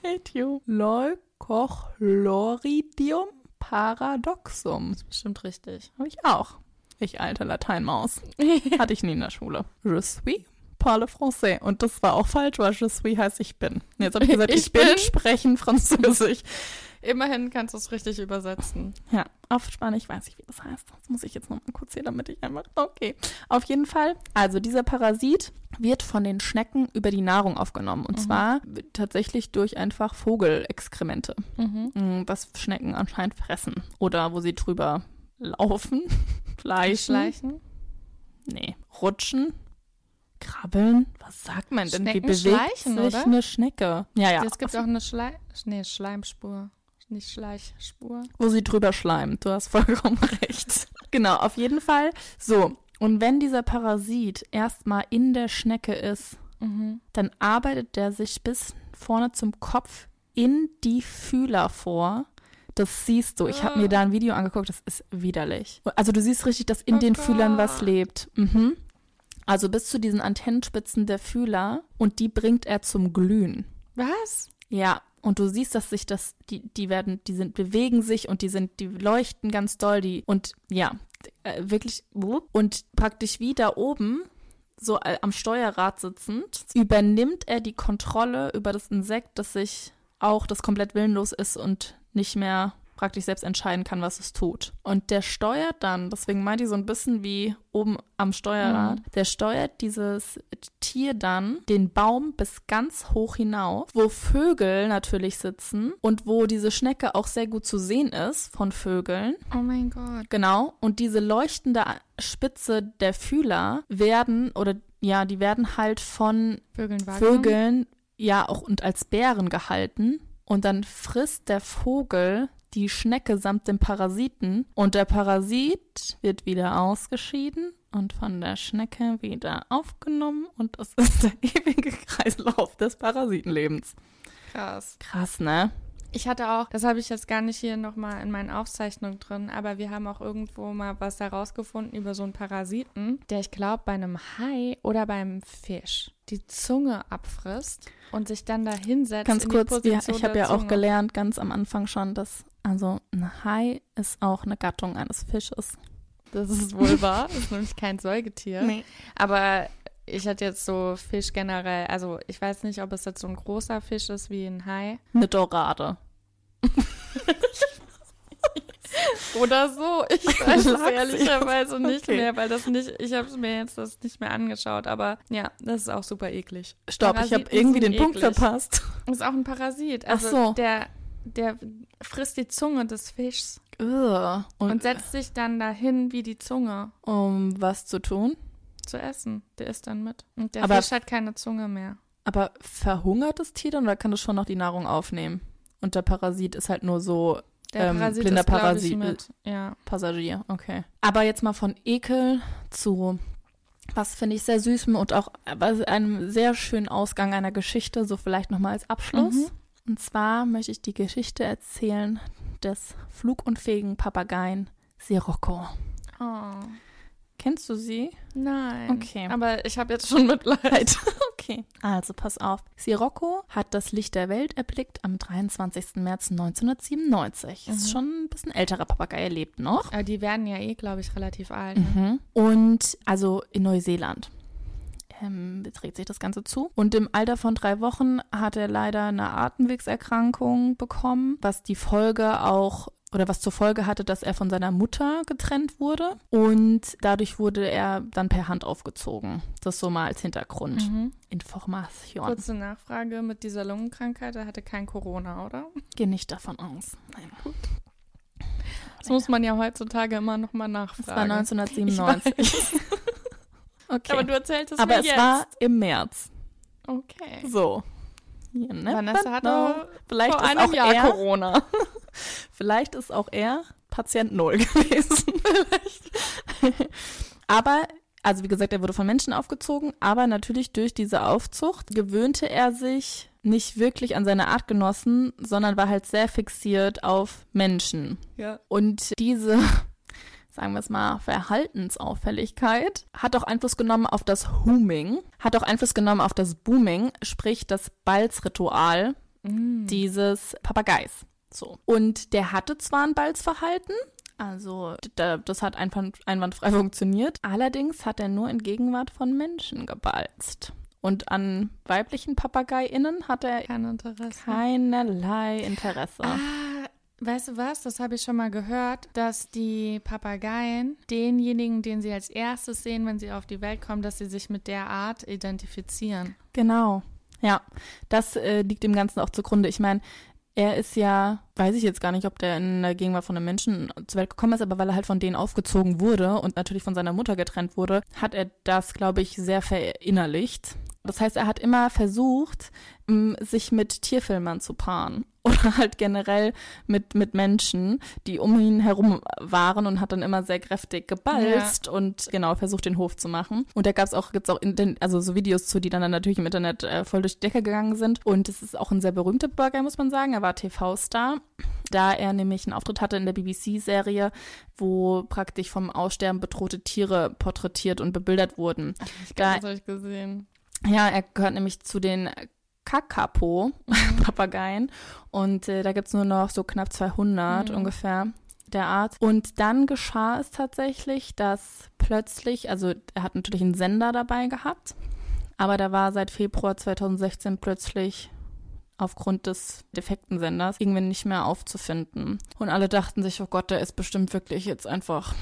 Hate you. Leucochloridium paradoxum. Ist bestimmt richtig. Habe ich auch. Ich alte Lateinmaus. [LAUGHS] Hatte ich nie in der Schule. Je suis parle français. Und das war auch falsch, weil je suis heißt ich bin. Jetzt habe ich gesagt, ich, Ich bin, bin. sprechen Französisch. Immerhin kannst du es richtig übersetzen. Ja, auf Spanisch weiß ich, wie das heißt. Das muss ich jetzt noch mal kurz sehen, damit ich einfach. Okay. Auf jeden Fall. Also, dieser Parasit wird von den Schnecken über die Nahrung aufgenommen. Und Mhm. zwar tatsächlich durch einfach Vogelexkremente, Mhm. mm, was Schnecken anscheinend fressen. Oder wo sie drüber laufen, schleichen. Schleichen. Nee, rutschen. Krabbeln? Was sagt man denn? Wie Schnecken bewegt schleichen, sich oder? eine Schnecke? Ja, ja. Es gibt auch eine Schlei nee, Schleimspur. Nicht Schleichspur. wo sie drüber schleimt. Du hast vollkommen [LAUGHS] recht. Genau, auf jeden Fall. So, und wenn dieser Parasit erstmal in der Schnecke ist, Mhm. dann arbeitet der sich bis vorne zum Kopf in die Fühler vor. Das siehst du. Ich habe mir da ein Video angeguckt, das ist widerlich. Also du siehst richtig, dass in Oh den Fühlern was lebt. Mhm. Also bis zu diesen Antennenspitzen der Fühler und die bringt er zum Glühen. Was? Ja, und du siehst, dass sich das, die, die werden, die sind, bewegen sich und die sind, die leuchten ganz doll, die, und ja, äh, wirklich, und praktisch wie da oben, so äh, am Steuerrad sitzend, übernimmt er die Kontrolle über das Insekt, das sich auch, das komplett willenlos ist und nicht mehr praktisch selbst entscheiden kann, was es tut. Und der steuert dann, deswegen meint ich so ein bisschen wie oben am Steuerrad, der steuert dieses Tier dann den Baum bis ganz hoch hinauf, wo Vögel natürlich sitzen und wo diese Schnecke auch sehr gut zu sehen ist von Vögeln. Oh mein Gott. Genau. Und diese leuchtende Spitze der Fühler werden, oder ja, die werden halt von Vögeln wahrgenommen? Vögeln, ja, auch und als Bären gehalten. Und dann frisst der Vogel die Schnecke samt dem Parasiten. Und der Parasit wird wieder ausgeschieden und von der Schnecke wieder aufgenommen. Und das ist der [LAUGHS] ewige Kreislauf des Parasitenlebens. Krass. Krass, ne? Ich hatte auch, das habe ich jetzt gar nicht hier nochmal in meinen Aufzeichnungen drin, aber wir haben auch irgendwo mal was herausgefunden über so einen Parasiten, der ich glaube bei einem Hai oder beim Fisch die Zunge abfrisst und sich dann da hinsetzt. Ganz kurz, ja, ich habe ja auch Zunge. gelernt, ganz am Anfang schon, dass also ein Hai ist auch eine Gattung eines Fisches. Das ist wohl wahr, das ist nämlich kein Säugetier. Aber ich hatte jetzt so Fisch generell, also ich weiß nicht, ob es jetzt so ein großer Fisch ist wie ein Hai. Eine Dorade. [LAUGHS] Oder so. Ich [LAUGHS] weiß es ehrlicherweise nicht Okay. mehr, weil das nicht, ich habe es mir jetzt das nicht mehr angeschaut, aber ja, das ist auch super eklig. Stopp, ich habe Parasiten irgendwie den Punkt eklig. verpasst. Das ist auch ein Parasit. Ach Also so. der, der frisst die Zunge des Fischs. Und, und setzt sich dann dahin wie die Zunge um was zu tun? Zu essen. Der isst dann mit. Und der Aber- Fisch hat keine Zunge mehr. Aber verhungert das Tier dann oder kann es schon noch die Nahrung aufnehmen? Und der Parasit ist halt nur so Der Ähm, Parasit blinder ist, Parasit. Ich, mit. Ja. Passagier, okay. Aber jetzt mal von Ekel zu was finde ich sehr süß und auch einem sehr schönen Ausgang einer Geschichte, so vielleicht nochmal als Abschluss. Mhm. Und zwar möchte ich die Geschichte erzählen des flugunfähigen Papageien Sirocco. Oh. Kennst du sie? Nein. Okay. Aber ich habe jetzt schon Mitleid. [LAUGHS] Okay, also pass auf. Sirocco hat das Licht der Welt erblickt am 23. März 1997. Ist Mhm. schon ein bisschen älterer Papagei, er lebt noch. Aber die werden ja eh, glaube ich, relativ alt. Ne? Mhm. Und also in Neuseeland ähm, dreht sich das Ganze zu. Und im Alter von drei Wochen hat er leider eine Atemwegserkrankung bekommen, was die Folge auch oder was zur Folge hatte, dass er von seiner Mutter getrennt wurde und dadurch wurde er dann per Hand aufgezogen. Das so mal als Hintergrund. Mhm. Information. Kurze Nachfrage mit dieser Lungenkrankheit, er hatte kein Corona, oder? Geh nicht davon aus. Nein. Das muss man ja heutzutage immer nochmal Das war nachfragen. 1997. [LAUGHS] okay. Aber du erzählst es Aber mir es jetzt. war im März. okay. So. You Vanessa hat know. auch Vielleicht vor ist einem auch Jahr er, Corona. [LAUGHS] Vielleicht ist auch er Patient Null [LAUGHS] gewesen. Aber, also wie gesagt, er wurde von Menschen aufgezogen, aber natürlich durch diese Aufzucht gewöhnte er sich nicht wirklich an seine Artgenossen, sondern war halt sehr fixiert auf Menschen. Ja. Und diese, sagen wir es mal, Verhaltensauffälligkeit hat auch Einfluss genommen auf das Hooming, hat auch Einfluss genommen auf das Booming, sprich das Balzritual Mm. dieses Papageis. So. Und der hatte zwar ein Balzverhalten, also da, das hat einwand, einwandfrei [LAUGHS] funktioniert, allerdings hat er nur in Gegenwart von Menschen gebalzt. Und an weiblichen PapageiInnen hat er Kein Interesse. keinerlei Interesse. Ah, weißt du was? Das habe ich schon mal gehört, dass die Papageien denjenigen, den sie als erstes sehen, wenn sie auf die Welt kommen, dass sie sich mit der Art identifizieren. Genau. Ja, das äh, liegt dem Ganzen auch zugrunde. Ich meine, er ist ja, weiß ich jetzt gar nicht, ob der in der Gegenwart von einem Menschen zur Welt gekommen ist, aber weil er halt von denen aufgezogen wurde und natürlich von seiner Mutter getrennt wurde, hat er das, glaube ich, sehr verinnerlicht. Das heißt, er hat immer versucht, m, sich mit Tierfilmern zu paaren [LAUGHS] oder halt generell mit, mit Menschen, die um ihn herum waren und hat dann immer sehr kräftig gebalzt und genau versucht, den Hof zu machen. Und da gab's auch, gibt's auch den, also so Videos zu, die dann, dann natürlich im Internet äh, voll durch die Decke gegangen sind. Und es ist auch ein sehr berühmter Burger, muss man sagen. Er war TV-Star, da er nämlich einen Auftritt hatte in der BBC-Serie, wo praktisch vom Aussterben bedrohte Tiere porträtiert und bebildert wurden. Da, Das habe ich gesehen. Ja, er gehört nämlich zu den Kakapo-Papageien. [LAUGHS] Und äh, da gibt's nur noch so knapp 200 Mhm. ungefähr der Art. Und dann geschah es tatsächlich, dass plötzlich, also er hat natürlich einen Sender dabei gehabt, aber da war seit Februar 2016 plötzlich aufgrund des defekten Senders irgendwie nicht mehr aufzufinden. Und alle dachten sich, oh Gott, der ist bestimmt wirklich jetzt einfach,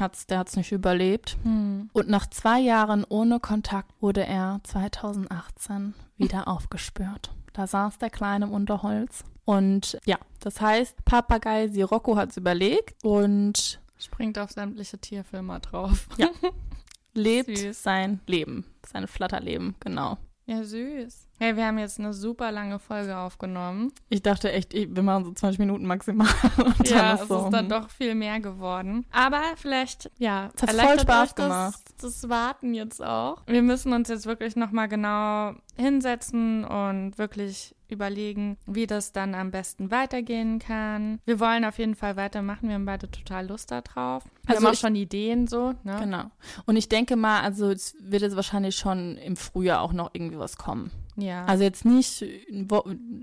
hat's, der hat's nicht überlebt. Hm. Und nach zwei Jahren ohne Kontakt wurde er 2018 wieder [LAUGHS] aufgespürt. Da saß der Kleine im Unterholz. Und ja, das heißt, Papagei Sirocco hat es überlegt und Springt auf sämtliche Tierfilmer drauf. [LAUGHS] lebt Süß. sein Leben, sein Flatterleben, genau. Ja, süß. Hey, wir haben jetzt eine super lange Folge aufgenommen. Ich dachte echt, wir machen so 20 Minuten maximal. [LAUGHS] Ja, es ist so, ist dann doch viel mehr geworden. Aber vielleicht, ja, Es hat voll Spaß das, gemacht. das Warten jetzt auch. Wir müssen uns jetzt wirklich nochmal genau hinsetzen und wirklich überlegen, wie das dann am besten weitergehen kann. Wir wollen auf jeden Fall weitermachen. Wir haben beide total Lust darauf. Wir Also haben auch schon Ideen so. Ne? Genau. Und ich denke mal, also es wird jetzt wahrscheinlich schon im Frühjahr auch noch irgendwie was kommen. Ja. Also jetzt nicht in,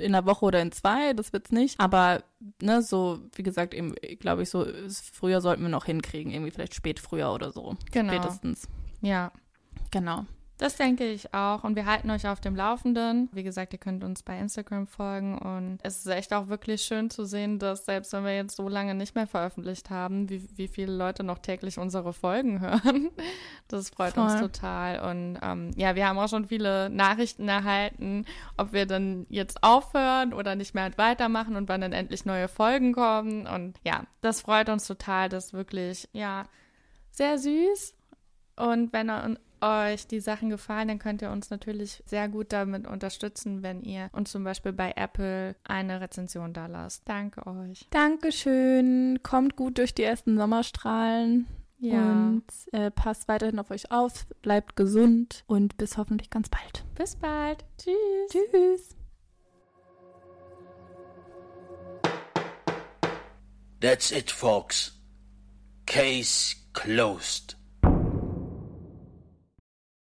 einer Woche oder in zwei, das wird's nicht. Aber ne, so wie gesagt, eben, glaube ich, so früher sollten wir noch hinkriegen, irgendwie vielleicht spät früher oder so. Genau. Spätestens. ja. Genau. Das denke ich auch. Und wir halten euch auf dem Laufenden. Wie gesagt, ihr könnt uns bei Instagram folgen. Und es ist echt auch wirklich schön zu sehen, dass selbst wenn wir jetzt so lange nicht mehr veröffentlicht haben, wie, wie viele Leute noch täglich unsere Folgen [LAUGHS] hören. Das freut uns Voll. total. Und ähm, ja, wir haben auch schon viele Nachrichten erhalten, ob wir dann jetzt aufhören oder nicht mehr weitermachen und wann dann endlich neue Folgen kommen. Und ja, das freut uns total. Das ist wirklich, ja, sehr süß. Und wenn eu- euch die Sachen gefallen, dann könnt ihr uns natürlich sehr gut damit unterstützen, wenn ihr uns zum Beispiel bei Apple eine Rezension da lasst. Danke euch. Dankeschön. Kommt gut durch die ersten Sommerstrahlen. Und äh, passt weiterhin auf euch auf. Bleibt gesund. Und bis hoffentlich ganz bald. bis bald. Tschüss. Tschüss. That's it, folks. Case closed.